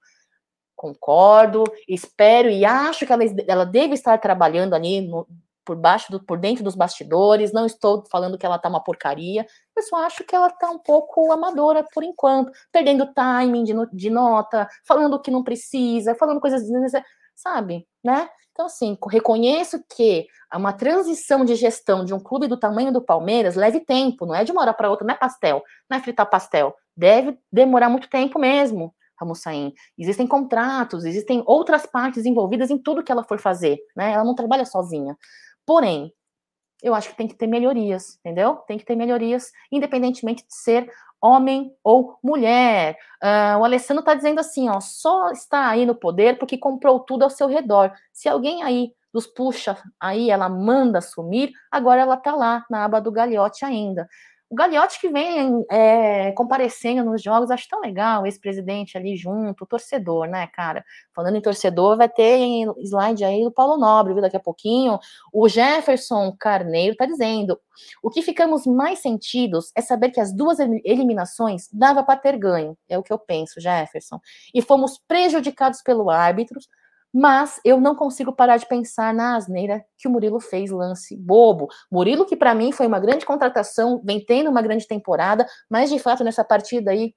Concordo, espero e acho que ela, ela deve estar trabalhando ali no, por baixo, do, por dentro dos bastidores. Não estou falando que ela tá uma porcaria, eu só acho que ela tá um pouco amadora por enquanto, perdendo timing de, de nota, falando que não precisa, falando coisas sabe, né? Então, assim, reconheço que uma transição de gestão de um clube do tamanho do Palmeiras leve tempo, não é de uma hora para outra, não é pastel, não é fritar pastel. Deve demorar muito tempo mesmo, Ramussain. Existem contratos, existem outras partes envolvidas em tudo que ela for fazer, né? Ela não trabalha sozinha. Porém, eu acho que tem que ter melhorias, entendeu? Tem que ter melhorias, independentemente de ser homem ou mulher. Uh, o Alessandro está dizendo assim, ó, só está aí no poder porque comprou tudo ao seu redor. Se alguém aí nos puxa, aí ela manda sumir, agora ela está lá na aba do galhote ainda. O Gagliotti que vem é, comparecendo nos jogos, acho tão legal, esse presidente ali junto, o torcedor, né, cara? Falando em torcedor, vai ter slide aí do Paulo Nobre, viu, daqui a pouquinho. O Jefferson Carneiro tá dizendo: o que ficamos mais sentidos é saber que as duas eliminações dava para ter ganho, é o que eu penso, Jefferson. E fomos prejudicados pelo árbitro, mas eu não consigo parar de pensar na asneira que o Murilo fez, lance bobo. Murilo, que para mim foi uma grande contratação, vem tendo uma grande temporada, mas de fato nessa partida aí,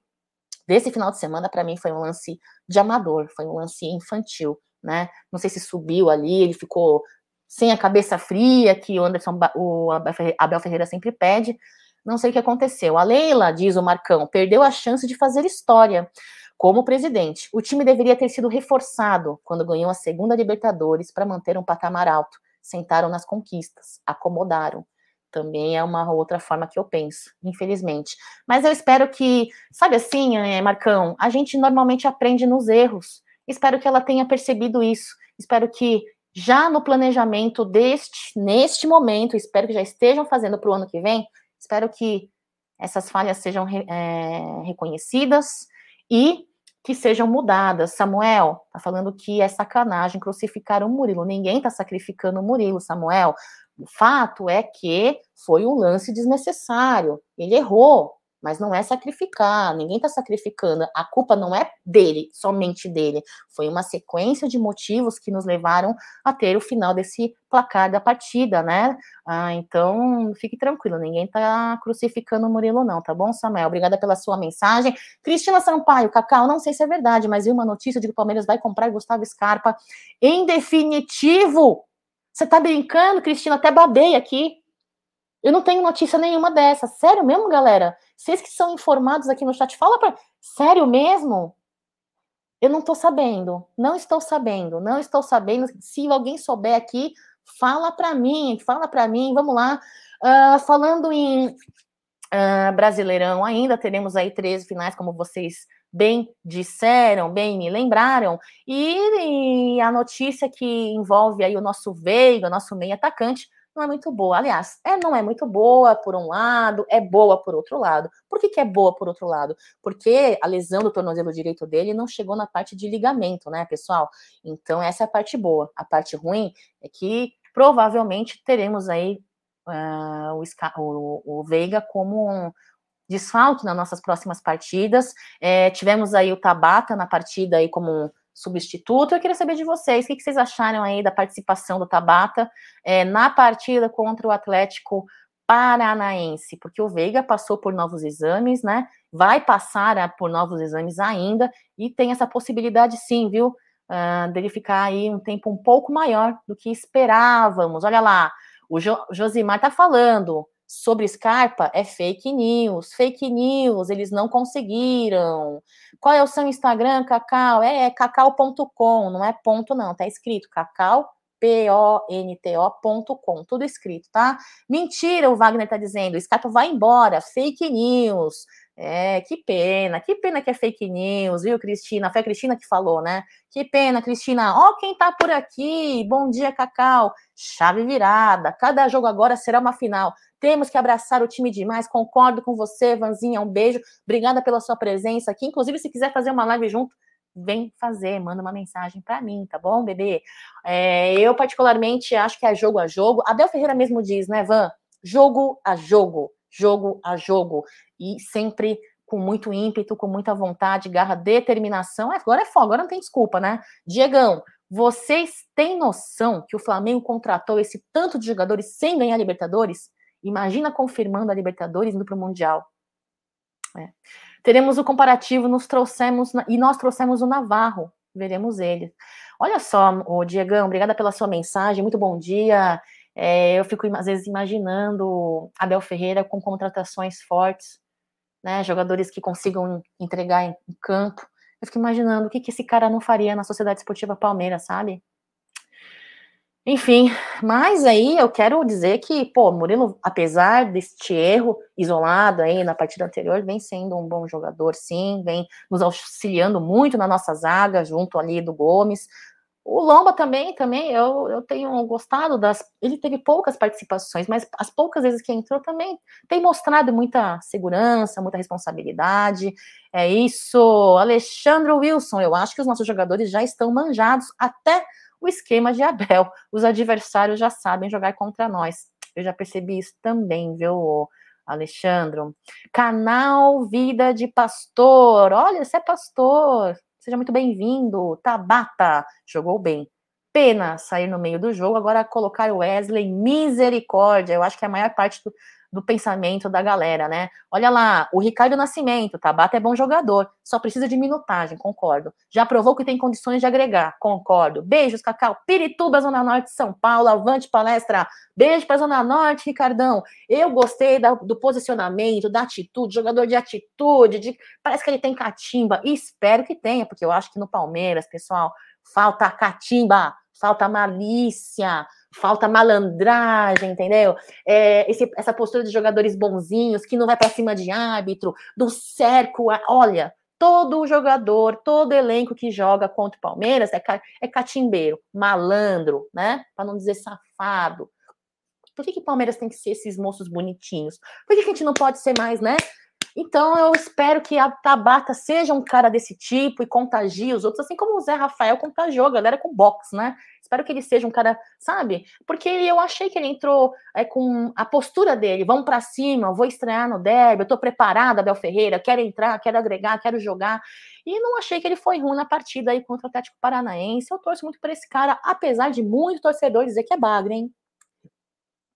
desse final de semana, para mim foi um lance de amador, foi um lance infantil, né? Não sei se subiu ali, ele ficou sem a cabeça fria, que o Anderson, o Abel Ferreira sempre pede. Não sei o que aconteceu. A Leila, diz o Marcão, perdeu a chance de fazer história. Como presidente, o time deveria ter sido reforçado quando ganhou a segunda Libertadores para manter um patamar alto. Sentaram nas conquistas, acomodaram. Também é uma outra forma que eu penso, infelizmente. Mas eu espero que, sabe assim, é, Marcão, a gente normalmente aprende nos erros. Espero que ela tenha percebido isso. Espero que já no planejamento deste, neste momento, espero que já estejam fazendo para o ano que vem. Espero que essas falhas sejam é, reconhecidas e que sejam mudadas. Samuel está falando que é sacanagem crucificar o Murilo. Ninguém está sacrificando o Murilo, Samuel. O fato é que foi um lance desnecessário. Ele errou mas não é sacrificar, ninguém está sacrificando, a culpa não é dele, somente dele, foi uma sequência de motivos que nos levaram a ter o final desse placar da partida, né? Ah, então, fique tranquilo, ninguém está crucificando o Murilo não, tá bom, Samuel? Obrigada pela sua mensagem. Cristina Sampaio, Cacau, não sei se é verdade, mas vi uma notícia de que o Palmeiras vai comprar Gustavo Scarpa em definitivo. Você tá brincando, Cristina? Até babei aqui. Eu não tenho notícia nenhuma dessa. Sério mesmo, galera? Vocês que são informados aqui no chat, fala para. Sério mesmo? Eu não estou sabendo. Não estou sabendo. Não estou sabendo. Se alguém souber aqui, fala para mim. Fala para mim. Vamos lá. Uh, falando em uh, Brasileirão, ainda teremos aí 13 finais, como vocês bem disseram, bem me lembraram, e, e a notícia que envolve aí o nosso Veiga, nosso meio atacante, não é muito boa. Aliás, é, não é muito boa por um lado, é boa por outro lado. Por que, que é boa por outro lado? Porque a lesão do tornozelo direito dele não chegou na parte de ligamento, né, pessoal? Então, essa é a parte boa. A parte ruim é que provavelmente teremos aí uh, o, o, o Veiga como um desfalque nas nossas próximas partidas. É, tivemos aí o Tabata na partida aí como um substituto. Eu queria saber de vocês, o que, vocês acharam aí da participação do Tabata é, na partida contra o Atlético Paranaense, porque o Veiga passou por novos exames, né? Vai passar a, por novos exames ainda e tem essa possibilidade, sim, viu? Uh, dele ficar aí um tempo um pouco maior do que esperávamos. Olha lá, o jo Josimar tá falando sobre Scarpa é fake news, fake news, eles não conseguiram. Qual é o seu Instagram, Cacau? É, é cacau.com, não é ponto não, tá escrito cacau P-O-N-T-O.com, tudo escrito, tá? Mentira, o Wagner tá dizendo, Scarpa vai embora, fake news. É, que pena, que pena que é fake news, viu, Cristina? Foi a Cristina que falou, né? Que pena, Cristina. Ó, oh, quem tá por aqui. Bom dia, Cacau. Chave virada. Cada jogo agora será uma final. Temos que abraçar o time demais. Concordo com você, Vanzinha. Um beijo. Obrigada pela sua presença aqui. Inclusive, se quiser fazer uma live junto, vem fazer, manda uma mensagem para mim, tá bom, bebê? É, eu, particularmente, acho que é jogo a jogo. Abel Ferreira mesmo diz, né, Van? Jogo a jogo jogo a jogo, e sempre com muito ímpeto, com muita vontade, garra, determinação. É, agora é fogo, agora não tem desculpa, né? Diegão, vocês têm noção que o Flamengo contratou esse tanto de jogadores sem ganhar Libertadores? Imagina confirmando a Libertadores indo para o Mundial. É. Teremos o comparativo, nos trouxemos e nós trouxemos o Navarro, veremos ele. Olha só, o Diegão, obrigada pela sua mensagem, muito bom dia. É, eu fico, às vezes, imaginando Abel Ferreira com contratações fortes, né, jogadores que consigam entregar em, em campo. Eu fico imaginando o que, que esse cara não faria na Sociedade Esportiva Palmeiras, sabe? Enfim, mas aí eu quero dizer que, pô, Murilo, apesar deste erro isolado aí na partida anterior, vem sendo um bom jogador, sim, vem nos auxiliando muito na nossa zaga, junto ali do Gomes, o Lomba também, também, eu, eu tenho gostado das. Ele teve poucas participações, mas as poucas vezes que entrou também tem mostrado muita segurança, muita responsabilidade. É isso. Alexandre Wilson, eu acho que os nossos jogadores já estão manjados até o esquema de Abel. Os adversários já sabem jogar contra nós. Eu já percebi isso também, viu, Alexandre? Canal Vida de Pastor. Olha, você é pastor. Seja muito bem-vindo. Tabata jogou bem. Pena sair no meio do jogo. Agora colocar o Wesley, misericórdia. Eu acho que é a maior parte do, do pensamento da galera, né? Olha lá, o Ricardo Nascimento, Tabata é bom jogador, só precisa de minutagem, concordo. Já provou que tem condições de agregar, concordo. Beijos, Cacau. Pirituba, Zona Norte São Paulo, avante palestra. Beijo para Zona Norte, Ricardão. Eu gostei da, do posicionamento, da atitude, jogador de atitude, de, parece que ele tem catimba, e espero que tenha, porque eu acho que no Palmeiras, pessoal, falta catimba, falta malícia, falta malandragem, entendeu? É, esse, essa postura de jogadores bonzinhos que não vai para cima de árbitro, do cerco. Olha, todo jogador, todo elenco que joga contra o Palmeiras é, é catimbeiro, malandro, né? Para não dizer safado. Por que, que Palmeiras tem que ser esses moços bonitinhos? Por que a gente não pode ser mais, né? Então eu espero que a Tabata seja um cara desse tipo e contagie os outros, assim como o Zé Rafael contagiou a galera com boxe, né? Espero que ele seja um cara, sabe? Porque eu achei que ele entrou é, com a postura dele, vamos para cima, vou estrear no derby, eu tô preparada, Abel Ferreira, quero entrar, quero agregar, quero jogar. E não achei que ele foi ruim na partida aí contra o Atlético Paranaense. Eu torço muito para esse cara, apesar de muitos torcedores dizer que é bagre, hein?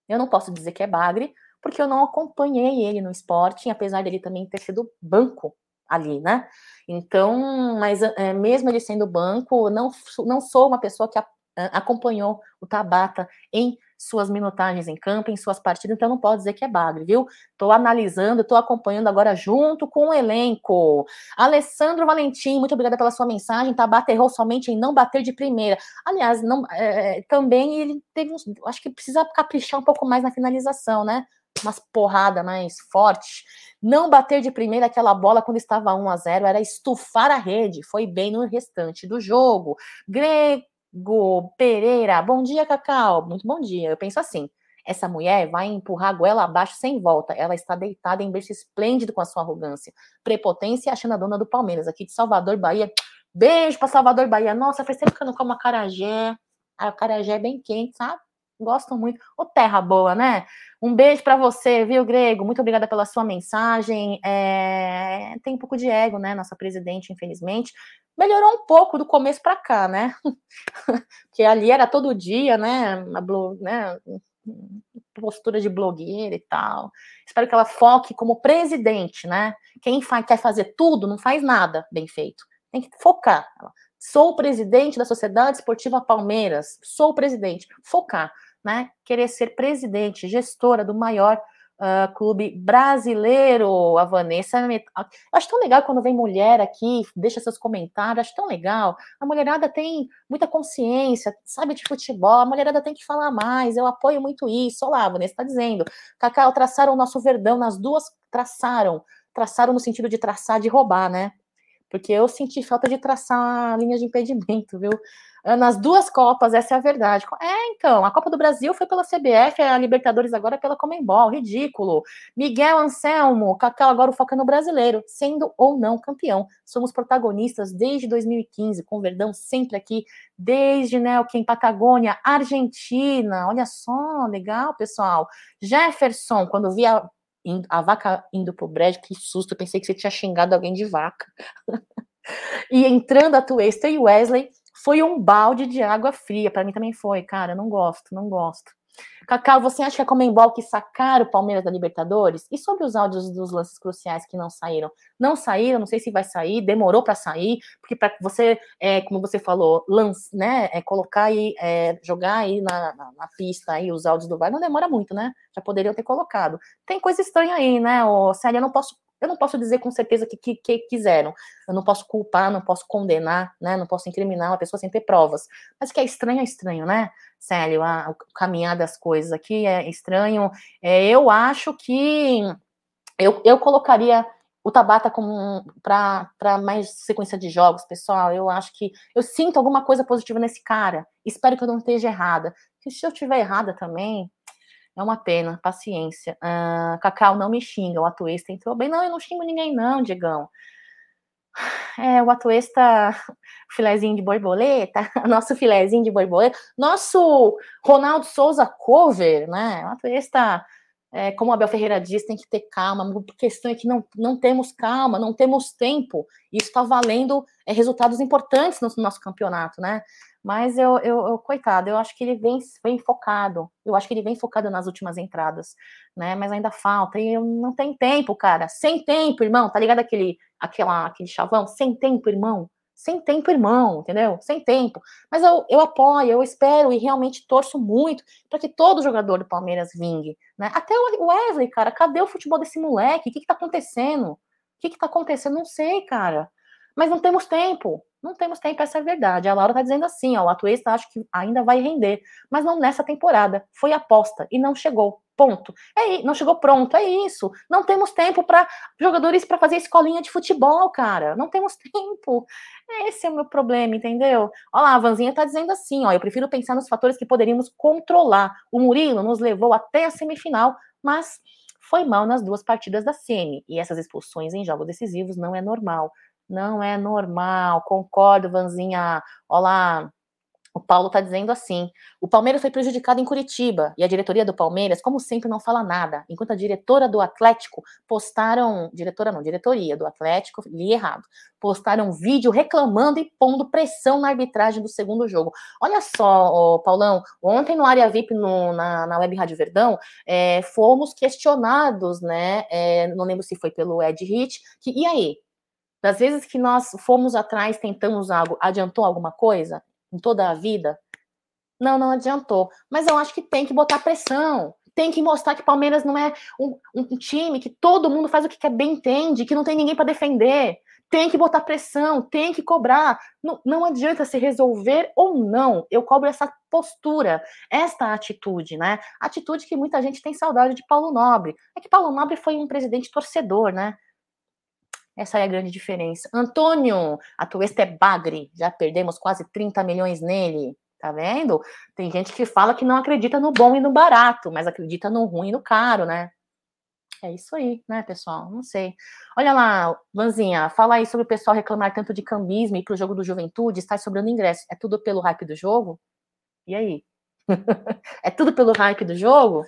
Eu não posso dizer que é bagre, porque eu não acompanhei ele no esporte, apesar dele também ter sido banco ali, né? Então, mas é, mesmo ele sendo banco, não, não sou uma pessoa que a, a, acompanhou o Tabata em suas minutagens em campo, em suas partidas, então não pode dizer que é bagre, viu? Estou analisando, estou acompanhando agora junto com o elenco. Alessandro Valentim, muito obrigada pela sua mensagem. Tabata errou somente em não bater de primeira. Aliás, não, é, também ele teve, acho que precisa caprichar um pouco mais na finalização, né? Umas porrada mais forte. Não bater de primeira aquela bola quando estava 1 a 0 era estufar a rede. Foi bem no restante do jogo. Grego Pereira, bom dia, Cacau. Muito bom dia. Eu penso assim: essa mulher vai empurrar a goela abaixo sem volta. Ela está deitada em berço esplêndido com a sua arrogância, prepotência achando a dona do Palmeiras, aqui de Salvador, Bahia. Beijo para Salvador, Bahia. Nossa, faz tempo que eu não como acarajé. A acarajé é bem quente, sabe? Gostam muito. Ô, terra boa, né? Um beijo para você, viu, Grego? Muito obrigada pela sua mensagem. É... Tem um pouco de ego, né? Nossa presidente, infelizmente. Melhorou um pouco do começo para cá, né? Porque ali era todo dia, né? A blo... né? postura de blogueira e tal. Espero que ela foque como presidente, né? Quem quer fazer tudo não faz nada bem feito. Tem que focar. Sou presidente da Sociedade Esportiva Palmeiras. Sou presidente. Focar né, querer ser presidente, gestora do maior uh, clube brasileiro, a Vanessa. Acho tão legal quando vem mulher aqui, deixa seus comentários, acho tão legal. A mulherada tem muita consciência, sabe de futebol, a mulherada tem que falar mais, eu apoio muito isso. Olha lá, a Vanessa está dizendo. Cacau, traçaram o nosso verdão nas duas, traçaram. Traçaram no sentido de traçar, de roubar, né? Porque eu senti falta de traçar linhas de impedimento, viu? Ah, nas duas Copas, essa é a verdade. É, então, a Copa do Brasil foi pela CBF, a Libertadores agora é pela Comembol, ridículo. Miguel Anselmo, Cacau agora o foco é no brasileiro, sendo ou não campeão. Somos protagonistas desde 2015, com Verdão sempre aqui, desde Nelken, Patagônia, Argentina. Olha só, legal, pessoal. Jefferson, quando vi a, a vaca indo pro brejo, que susto, pensei que você tinha xingado alguém de vaca. e entrando a Tuesta e Wesley, foi um balde de água fria. Para mim também foi, cara. Não gosto, não gosto. Cacau, você acha que é a Comembol que sacar o Palmeiras da Libertadores? E sobre os áudios dos lances cruciais que não saíram? Não saíram, não sei se vai sair, demorou para sair, porque para você, é, como você falou, lance, né, é, colocar e é, jogar aí na, na, na, pista aí os áudios do VAR não demora muito, né? Já poderiam ter colocado. Tem coisa estranha aí, né, ô, Célia? Eu não posso eu não posso dizer com certeza que, que, que, quiseram. Eu não posso culpar, não posso condenar, né? Não posso incriminar uma pessoa sem ter provas. Mas que é estranho, é estranho, né? Célio, a, o caminhar das coisas aqui é estranho. É, eu acho que eu, eu colocaria o Tabata como para mais sequência de jogos, pessoal. Eu acho que eu sinto alguma coisa positiva nesse cara. Espero que eu não esteja errada. Que se eu estiver errada também, é uma pena, paciência. Ah, Cacau, não me xinga, o Atuesta entrou bem. Não, eu não xingo ninguém, não, Diegão. É, o Atuesta, filézinho de borboleta, nosso filézinho de borboleta, nosso Ronaldo Souza cover, né? O Atuesta, é, como o Abel Ferreira diz, tem que ter calma. A questão é que não, não temos calma, não temos tempo. Isso está valendo é, resultados importantes no nosso campeonato, né? Mas eu, eu, eu, coitado, eu acho que ele vem, vem focado. Eu acho que ele vem focado nas últimas entradas, né? Mas ainda falta. E eu não tem tempo, cara. Sem tempo, irmão. Tá ligado aquele, aquela, aquele chavão? Sem tempo, irmão. Sem tempo, irmão, entendeu? Sem tempo. Mas eu, eu apoio, eu espero e realmente torço muito para que todo jogador do Palmeiras vingue, né? Até o Wesley, cara, cadê o futebol desse moleque? O que que tá acontecendo? O que que tá acontecendo? Não sei, cara. Mas não temos tempo. Não temos tempo, essa é a verdade. A Laura está dizendo assim, ó, o Atuesta acho que ainda vai render, mas não nessa temporada. Foi aposta e não chegou. Ponto. É, não chegou pronto, é isso. Não temos tempo para jogadores para fazer escolinha de futebol, cara. Não temos tempo. Esse é o meu problema, entendeu? Olha lá, a Vanzinha está dizendo assim, ó, eu prefiro pensar nos fatores que poderíamos controlar. O Murilo nos levou até a semifinal, mas foi mal nas duas partidas da semi. E essas expulsões em jogos decisivos não é normal. Não é normal, concordo, Vanzinha. Olá, o Paulo está dizendo assim: o Palmeiras foi prejudicado em Curitiba e a diretoria do Palmeiras, como sempre, não fala nada. Enquanto a diretora do Atlético postaram, diretora não, diretoria do Atlético, li errado, postaram um vídeo reclamando e pondo pressão na arbitragem do segundo jogo. Olha só, Paulão, ontem no área VIP no, na, na Web Rádio Verdão, é, fomos questionados, né? É, não lembro se foi pelo Ed Hit, que e aí? Das vezes que nós fomos atrás, tentamos algo, adiantou alguma coisa em toda a vida? Não, não adiantou. Mas eu acho que tem que botar pressão. Tem que mostrar que Palmeiras não é um, um time que todo mundo faz o que quer bem entende, que não tem ninguém para defender. tem que botar pressão, tem que cobrar. Não, não adianta se resolver ou não. Eu cobro essa postura, esta atitude, né? Atitude que muita gente tem saudade de Paulo Nobre. É que Paulo Nobre foi um presidente torcedor, né? Essa é a grande diferença. Antônio, a Tuesta é bagre, já perdemos quase 30 milhões nele. Tá vendo? Tem gente que fala que não acredita no bom e no barato, mas acredita no ruim e no caro, né? É isso aí, né, pessoal? Não sei. Olha lá, Vanzinha, fala aí sobre o pessoal reclamar tanto de cambismo e pro jogo do Juventude, está sobrando ingresso. É tudo pelo hype do jogo? E aí? é tudo pelo hype do jogo?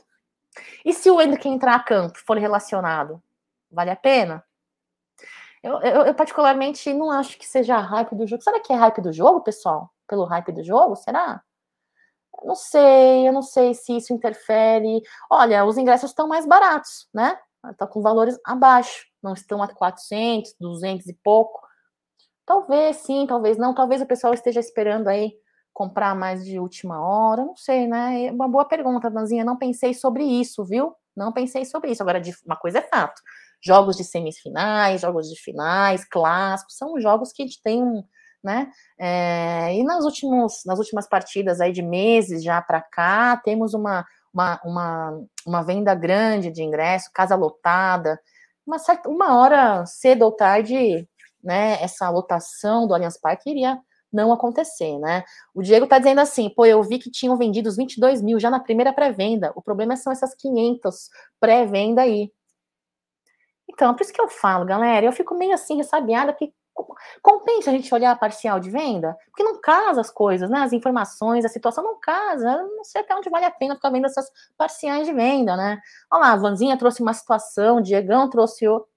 E se o Ender entrar a campo for relacionado? Vale a pena? Eu, eu, eu, particularmente não acho que seja hype do jogo. Será que é hype do jogo, pessoal? Pelo hype do jogo? Será? Não sei, eu não sei se isso interfere. Olha, os ingressos estão mais baratos, né? Estão com valores abaixo, não estão a 400, 200 e pouco. Talvez sim, talvez não. Talvez o pessoal esteja esperando aí comprar mais de última hora, não sei, né? É uma boa pergunta, Danzinha. Não pensei sobre isso, viu? Não pensei sobre isso. Agora, uma coisa é fato: jogos de semifinais, jogos de finais, clássicos, são jogos que a gente tem um né? É, e nas, últimos, nas últimas partidas aí de meses já para cá, temos uma, uma, uma, uma, venda grande de ingresso, casa lotada, uma, certa, uma hora cedo ou tarde, né? Essa lotação do Allianz Parque iria não acontecer, né? O Diego tá dizendo assim, pô, eu vi que tinham vendido os 22 mil já na primeira pré-venda, o problema são essas 500 pré-venda aí. Então, por isso que eu falo, galera, eu fico meio assim, ressabiada, porque Compensa a gente olhar a parcial de venda? Porque não casa as coisas, né? As informações, a situação não casa. Não sei até onde vale a pena ficar vendo essas parciais de venda, né? Olha lá, a Vanzinha trouxe uma situação, o Diegão trouxe outra.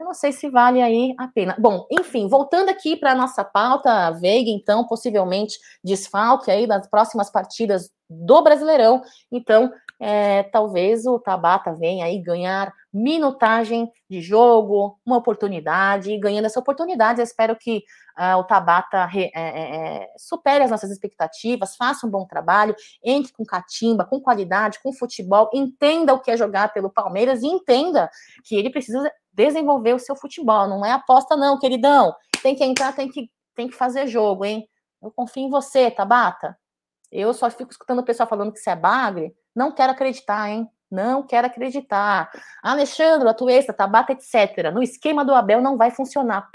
Eu não sei se vale aí a pena. Bom, enfim, voltando aqui para a nossa pauta, Veiga, então, possivelmente desfalque aí das próximas partidas do Brasileirão. Então, é, talvez o Tabata venha aí ganhar minutagem de jogo, uma oportunidade, e ganhando essa oportunidade, eu espero que uh, o Tabata re, é, é, é, supere as nossas expectativas, faça um bom trabalho, entre com catimba, com qualidade, com futebol, entenda o que é jogar pelo Palmeiras e entenda que ele precisa desenvolver o seu futebol, não é aposta não, queridão, tem que entrar, tem que, tem que fazer jogo, hein? Eu confio em você, Tabata. Eu só fico escutando o pessoal falando que você é bagre, não quero acreditar, hein? Não quero acreditar. Alexandre, Atuesta, Tabata, etc. No esquema do Abel não vai funcionar.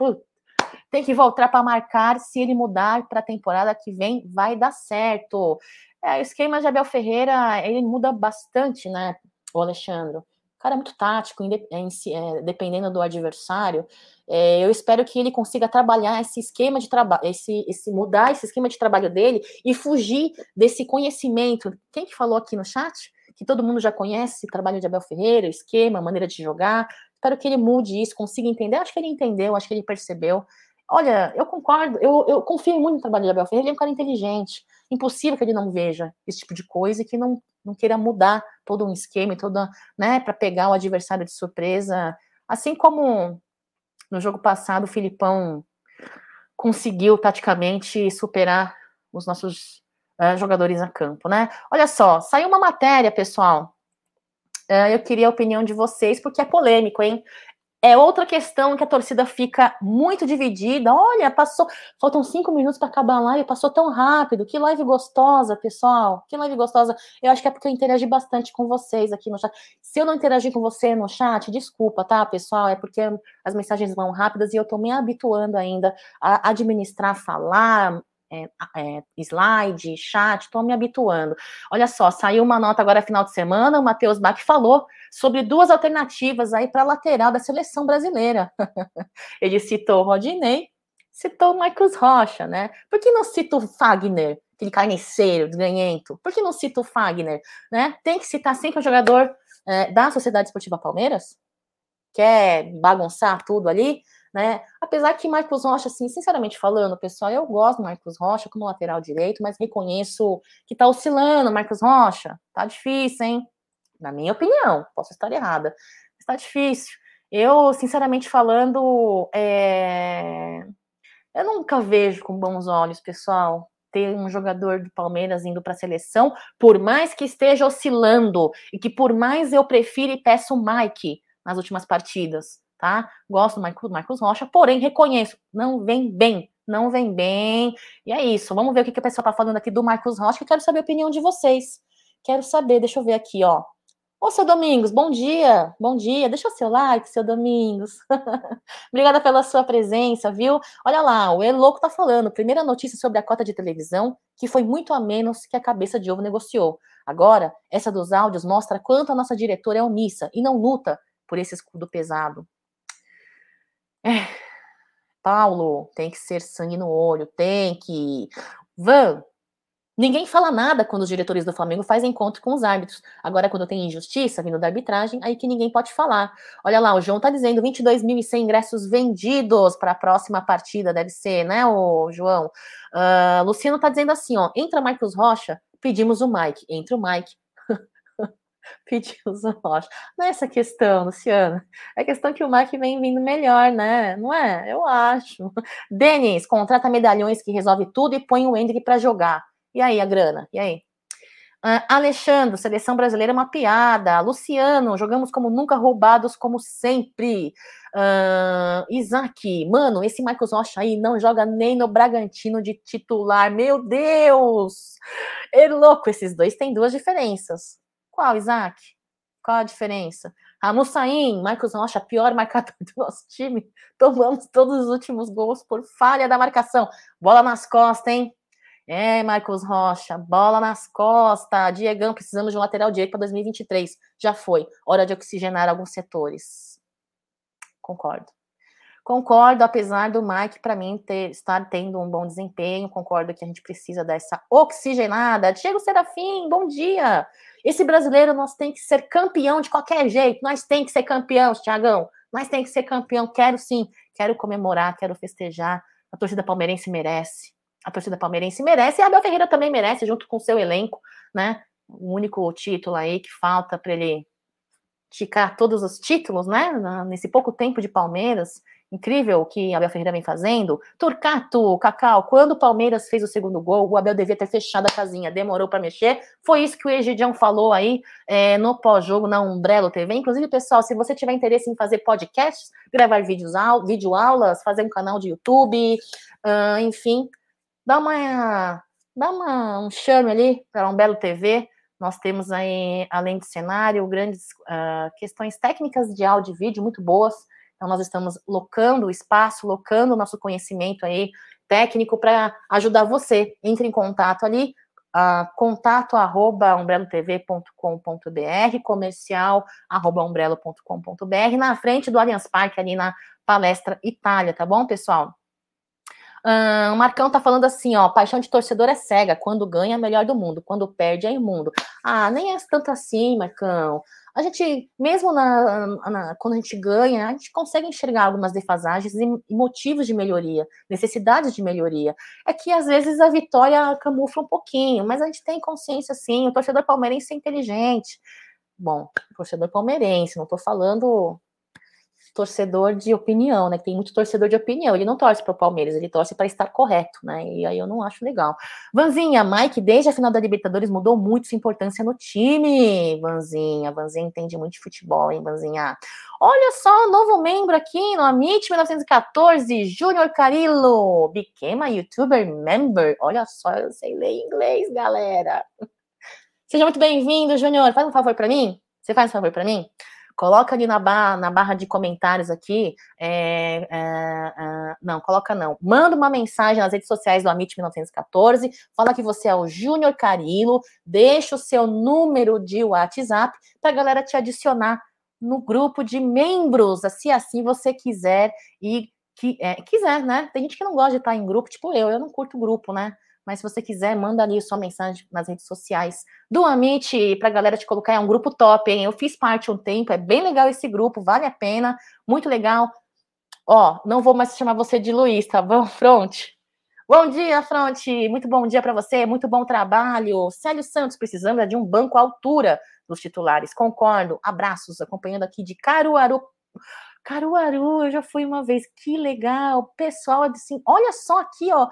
Tem que voltar para marcar. Se ele mudar para a temporada que vem, vai dar certo. É, o esquema de Abel Ferreira, ele muda bastante, né, o Alexandre? Cara é muito tático, é, dependendo do adversário. É, eu espero que ele consiga trabalhar esse esquema de trabalho, esse, esse mudar esse esquema de trabalho dele e fugir desse conhecimento. Quem que falou aqui no chat? que todo mundo já conhece, o trabalho de Abel Ferreira, o esquema, a maneira de jogar. Espero que ele mude isso, consiga entender. Acho que ele entendeu, acho que ele percebeu. Olha, eu concordo, eu, eu confio muito no trabalho de Abel Ferreira, ele é um cara inteligente. Impossível que ele não veja esse tipo de coisa e que não, não queira mudar todo um esquema, toda, né, para pegar o adversário de surpresa. Assim como no jogo passado o Filipão conseguiu taticamente superar os nossos uh, jogadores a campo, né? Olha só, saiu uma matéria, pessoal. Uh, eu queria a opinião de vocês, porque é polêmico, hein? É outra questão que a torcida fica muito dividida. Olha, passou, faltam cinco minutos para acabar a live, passou tão rápido. Que live gostosa, pessoal. Que live gostosa. Eu acho que é porque eu interagi bastante com vocês aqui no chat. Se eu não interagir com você no chat, desculpa, tá, pessoal? É porque as mensagens vão rápidas e eu tô me habituando ainda a administrar, falar, é, é, slide, chat, estou me habituando. Olha só, saiu uma nota agora final de semana, o Matheus Bach falou sobre duas alternativas aí para a lateral da seleção brasileira. Ele citou o Rodinei, citou o Marcos Rocha, né? Por que não cita o Fagner, aquele carniceiro, desganhento? Por que não cita o Fagner, né? Tem que citar sempre o jogador é, da Sociedade Esportiva Palmeiras? Quer bagunçar tudo ali? Né? Apesar que Marcos Rocha, assim, sinceramente falando, pessoal, eu gosto do Marcos Rocha como lateral direito, mas reconheço que tá oscilando, Marcos Rocha. Tá difícil, hein? Na minha opinião, posso estar errada, mas tá difícil. Eu, sinceramente falando, é... eu nunca vejo com bons olhos, pessoal, ter um jogador do Palmeiras indo para a seleção, por mais que esteja oscilando e que por mais eu prefira e peço o Mike nas últimas partidas tá? Gosto do Marcos, Marcos Rocha, porém reconheço, não vem bem, não vem bem. E é isso. Vamos ver o que, que a pessoa tá falando aqui do Marcos Rocha, que eu quero saber a opinião de vocês. Quero saber, deixa eu ver aqui, ó. Ô, seu Domingos, bom dia, bom dia. Deixa o seu like, seu Domingos. Obrigada pela sua presença, viu? Olha lá, o Eloco tá falando. Primeira notícia sobre a cota de televisão, que foi muito a menos que a cabeça de ovo negociou. Agora, essa dos áudios mostra quanto a nossa diretora é omissa e não luta por esse escudo pesado. É. Paulo, tem que ser sangue no olho, tem que. Van, Ninguém fala nada quando os diretores do Flamengo fazem encontro com os árbitros. Agora, quando tem injustiça vindo da arbitragem, aí que ninguém pode falar. Olha lá, o João tá dizendo 22.100 ingressos vendidos para a próxima partida, deve ser, né, o João? Uh, Luciano tá dizendo assim, ó, entra Marcos Rocha, pedimos o Mike. Entra o Mike. Pedimos o Rocha. Não é essa questão, Luciano. É questão que o Mike vem vindo melhor, né? Não é? Eu acho. Denis, contrata medalhões que resolve tudo e põe o Hendrick para jogar. E aí, a grana? E aí? Uh, Alexandre, seleção brasileira é uma piada. Luciano, jogamos como nunca, roubados como sempre. Uh, Isaac, mano, esse Marcos Rocha aí não joga nem no Bragantino de titular. Meu Deus! É louco, esses dois têm duas diferenças. Qual, Isaac? Qual a diferença? Saim, Marcos Rocha, pior marcador do nosso time. Tomamos todos os últimos gols por falha da marcação. Bola nas costas, hein? É, Marcos Rocha, bola nas costas. Diegão, precisamos de um lateral direito para 2023. Já foi. Hora de oxigenar alguns setores. Concordo. Concordo, apesar do Mike, para mim, ter, estar tendo um bom desempenho. Concordo que a gente precisa dessa oxigenada. Diego Serafim, bom dia. Esse brasileiro, nós tem que ser campeão de qualquer jeito. Nós tem que ser campeão, Tiagão. Nós tem que ser campeão. Quero sim. Quero comemorar, quero festejar. A torcida palmeirense merece a torcida palmeirense merece, e a Abel Ferreira também merece, junto com o seu elenco, né? O único título aí que falta para ele ticar todos os títulos, né? Nesse pouco tempo de Palmeiras. Incrível que Abel Ferreira vem fazendo. Turcato, Cacau, quando o Palmeiras fez o segundo gol, o Abel devia ter fechado a casinha, demorou para mexer. Foi isso que o Egidião falou aí é, no pós-jogo na Umbrello TV. Inclusive, pessoal, se você tiver interesse em fazer podcasts, gravar vídeos, vídeo aulas, fazer um canal de YouTube, uh, enfim, dá uma dá uma, um chame ali para um belo TV. Nós temos aí, além de cenário, grandes uh, questões técnicas de áudio e vídeo muito boas. Então, nós estamos locando o espaço, locando o nosso conhecimento aí técnico para ajudar você. Entre em contato ali, uh, contato arroba umbrelotv.com.br, comercial arroba umbrelo.com.br, na frente do Allianz Parque, ali na Palestra Itália, tá bom, pessoal? Uh, o Marcão tá falando assim, ó, paixão de torcedor é cega, quando ganha é melhor do mundo, quando perde é imundo. Ah, nem é tanto assim, Marcão. A gente, mesmo na, na, quando a gente ganha, a gente consegue enxergar algumas defasagens e motivos de melhoria, necessidades de melhoria. É que às vezes a vitória camufla um pouquinho, mas a gente tem consciência sim, o torcedor palmeirense é inteligente. Bom, torcedor palmeirense, não tô falando torcedor de opinião, né? Tem muito torcedor de opinião. Ele não torce para o Palmeiras, ele torce para estar correto, né? E aí eu não acho legal. Vanzinha, Mike, desde a final da Libertadores mudou muito sua importância no time. Vanzinha, Vanzinha entende muito de futebol, hein, Vanzinha? Olha só, novo membro aqui no Amit 1914, Júnior Carillo. Became a YouTuber member. Olha só, eu sei ler inglês, galera. Seja muito bem-vindo, Júnior. Faz um favor para mim. Você faz um favor para mim? Coloca ali na barra, na barra de comentários aqui. É, é, é, não, coloca não. Manda uma mensagem nas redes sociais do Amit 1914. Fala que você é o Júnior Carilo. Deixa o seu número de WhatsApp para a galera te adicionar no grupo de membros, se assim você quiser e que, é, quiser, né? Tem gente que não gosta de estar em grupo, tipo eu, eu não curto grupo, né? Mas se você quiser, manda ali sua mensagem nas redes sociais do Amit para a galera te colocar. É um grupo top, hein? Eu fiz parte um tempo, é bem legal esse grupo, vale a pena, muito legal. Ó, não vou mais chamar você de Luiz, tá bom, Fronte? Bom dia, Fronte! Muito bom dia para você, muito bom trabalho. Célio Santos, precisando de um banco à altura dos titulares. Concordo. Abraços, acompanhando aqui de Caruaru. Caruaru, eu já fui uma vez, que legal. Pessoal, assim, olha só aqui, ó.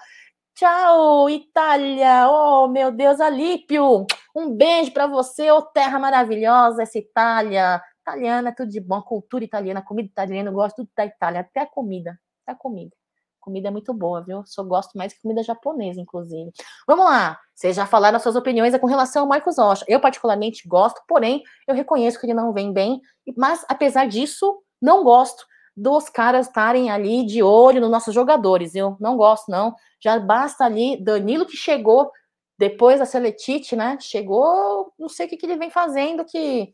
Tchau, Itália! Oh, meu Deus, Alípio! Um beijo para você, ô oh, terra maravilhosa, essa Itália! Italiana tudo de bom, cultura italiana, comida italiana, eu gosto tudo da Itália, até a comida, até a comida. Comida é muito boa, viu? Só gosto mais de comida japonesa, inclusive. Vamos lá. Vocês já falaram as suas opiniões com relação ao Marcos Rocha. Eu, particularmente, gosto, porém, eu reconheço que ele não vem bem. Mas, apesar disso, não gosto dos caras estarem ali de olho nos nossos jogadores. Eu não gosto, não. Já basta ali Danilo que chegou depois da Seletite, né? Chegou, não sei o que, que ele vem fazendo, que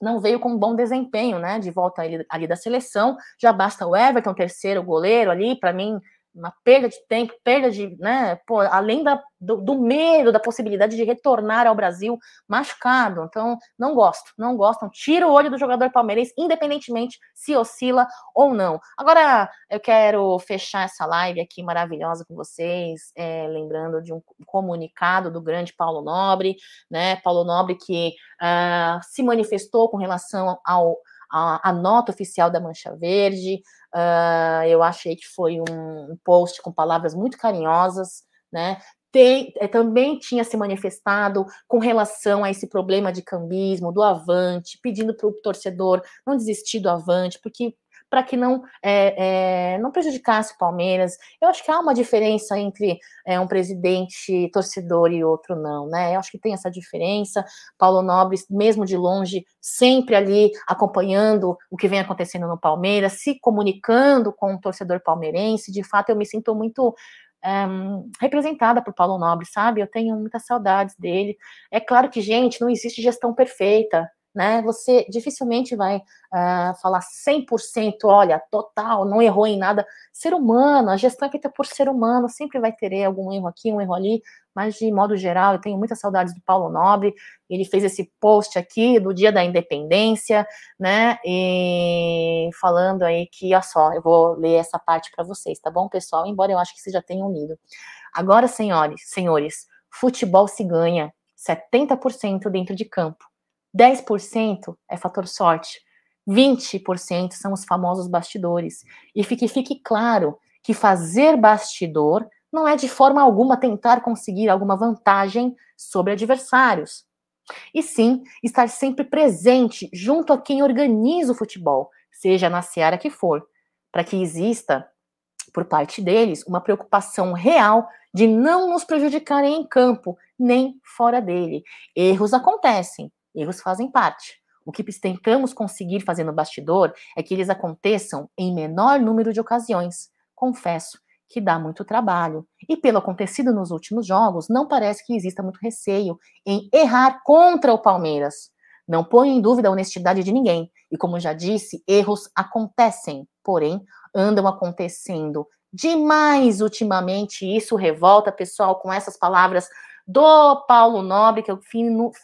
não veio com um bom desempenho, né? De volta ali, ali da seleção. Já basta o Everton, terceiro goleiro ali, para mim uma perda de tempo, perda de, né, pô, além da, do, do, medo, da possibilidade de retornar ao Brasil machucado. Então, não gosto, não gostam. Tira o olho do jogador palmeirense, independentemente se oscila ou não. Agora, eu quero fechar essa live aqui maravilhosa com vocês, é, lembrando de um comunicado do grande Paulo Nobre, né, Paulo Nobre que uh, se manifestou com relação ao a, a, nota oficial da Mancha Verde, Uh, eu achei que foi um, post com palavras muito carinhosas, né? Tem, é, também tinha se manifestado com relação a esse problema de cambismo, do Avante, pedindo para o torcedor não desistir do Avante, porque para que não, é, é, não prejudicasse o Palmeiras. Eu acho que há uma diferença entre é, um presidente torcedor e outro não, né? Eu acho que tem essa diferença. Paulo Nobre, mesmo de longe, sempre ali acompanhando o que vem acontecendo no Palmeiras, se comunicando com o torcedor palmeirense. De fato, eu me sinto muito um, representada por Paulo Nobre, sabe? Eu tenho muitas saudades dele. É claro que, gente, não existe gestão perfeita né? Você dificilmente vai uh, falar 100%, olha, total, não errou em nada. Ser humano, a gestão é feita por ser humano, sempre vai ter algum erro aqui, um erro ali, mas de modo geral, eu tenho muitas saudades do Paulo Nobre. Ele fez esse post aqui do Dia da Independência, né? E falando aí que, olha só, eu vou ler essa parte para vocês, tá bom, pessoal? Embora eu acho que vocês já tenham lido. Agora, senhores, senhores, futebol se ganha 70% dentro de campo 10% é fator sorte, 20% são os famosos bastidores. E fique, fique claro que fazer bastidor não é de forma alguma tentar conseguir alguma vantagem sobre adversários. E sim, estar sempre presente junto a quem organiza o futebol, seja na seara que for, para que exista, por parte deles, uma preocupação real de não nos prejudicarem em campo, nem fora dele. Erros acontecem, Erros fazem parte. O que tentamos conseguir fazer no bastidor é que eles aconteçam em menor número de ocasiões. Confesso que dá muito trabalho. E pelo acontecido nos últimos jogos, não parece que exista muito receio em errar contra o Palmeiras. Não ponho em dúvida a honestidade de ninguém. E como já disse, erros acontecem, porém andam acontecendo demais ultimamente. E isso revolta, pessoal, com essas palavras do Paulo Nobre, que eu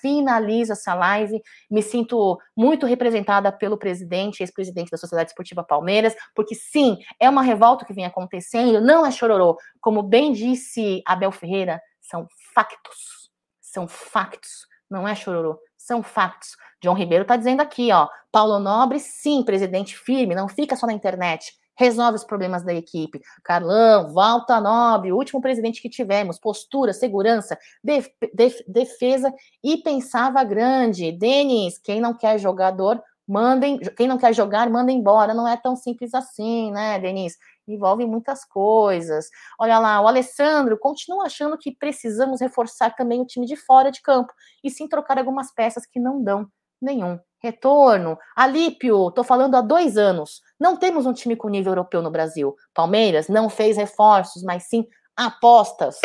finalizo essa live. Me sinto muito representada pelo presidente, ex-presidente da Sociedade Esportiva Palmeiras, porque sim, é uma revolta que vem acontecendo, não é chororô. Como bem disse Abel Ferreira, são factos. São factos, não é chororô, são factos. João Ribeiro está dizendo aqui, ó, Paulo Nobre, sim, presidente firme, não fica só na internet resolve os problemas da equipe. Carlão, Walter Nobre, o último presidente que tivemos, postura, segurança, def, def, defesa e pensava grande. Denis, quem não quer jogador, mandem, quem não quer jogar, manda embora. Não é tão simples assim, né, Denis? Envolve muitas coisas. Olha lá, o Alessandro continua achando que precisamos reforçar também o time de fora de campo e sim trocar algumas peças que não dão nenhum retorno. Alípio, estou falando há dois anos. Não temos um time com nível europeu no Brasil. Palmeiras não fez reforços, mas sim apostas.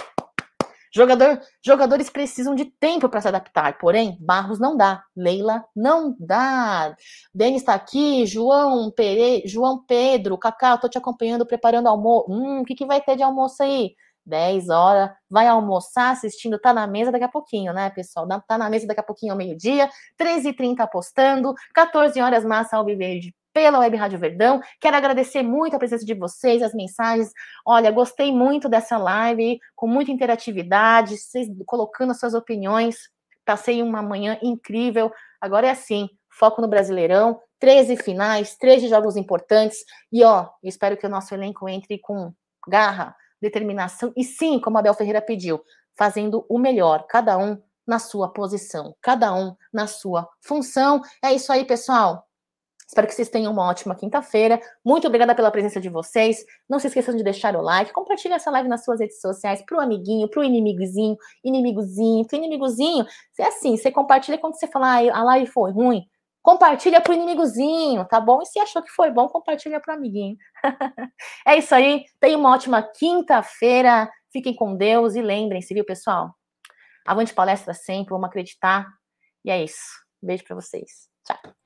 Jogador, jogadores precisam de tempo para se adaptar, porém, Barros não dá. Leila não dá. Denis está aqui, João Pere, João Pedro, Cacá, estou te acompanhando, preparando almoço. Hum, o que, que vai ter de almoço aí? 10 horas, vai almoçar assistindo, tá na mesa daqui a pouquinho, né, pessoal? Tá na mesa daqui a pouquinho ao meio-dia, 13h30 apostando, 14 horas Massa Alviverde pela Web Rádio Verdão. Quero agradecer muito a presença de vocês, as mensagens. Olha, gostei muito dessa live, com muita interatividade, vocês colocando as suas opiniões. Passei uma manhã incrível. Agora é assim, foco no Brasileirão, 13 finais, 13 jogos importantes. E ó, espero que o nosso elenco entre com garra, determinação e sim, como Abel Ferreira pediu, fazendo o melhor, cada um na sua posição, cada um na sua função. É isso aí, pessoal. Espero que vocês tenham uma ótima quinta-feira. Muito obrigada pela presença de vocês. Não se esqueçam de deixar o like, compartilhe essa live nas suas redes sociais para o amiguinho, para o inimigozinho, inimigozinho, para o inimigozinho. É assim, você compartilha quando você falar ah, a live foi ruim, compartilha para o inimigozinho, tá bom? E se achou que foi bom, compartilha para o amiguinho. é isso aí. Tenha uma ótima quinta-feira. Fiquem com Deus e lembrem-se, viu, pessoal? Avante palestra sempre, vamos acreditar. E é isso. Beijo para vocês. Tchau.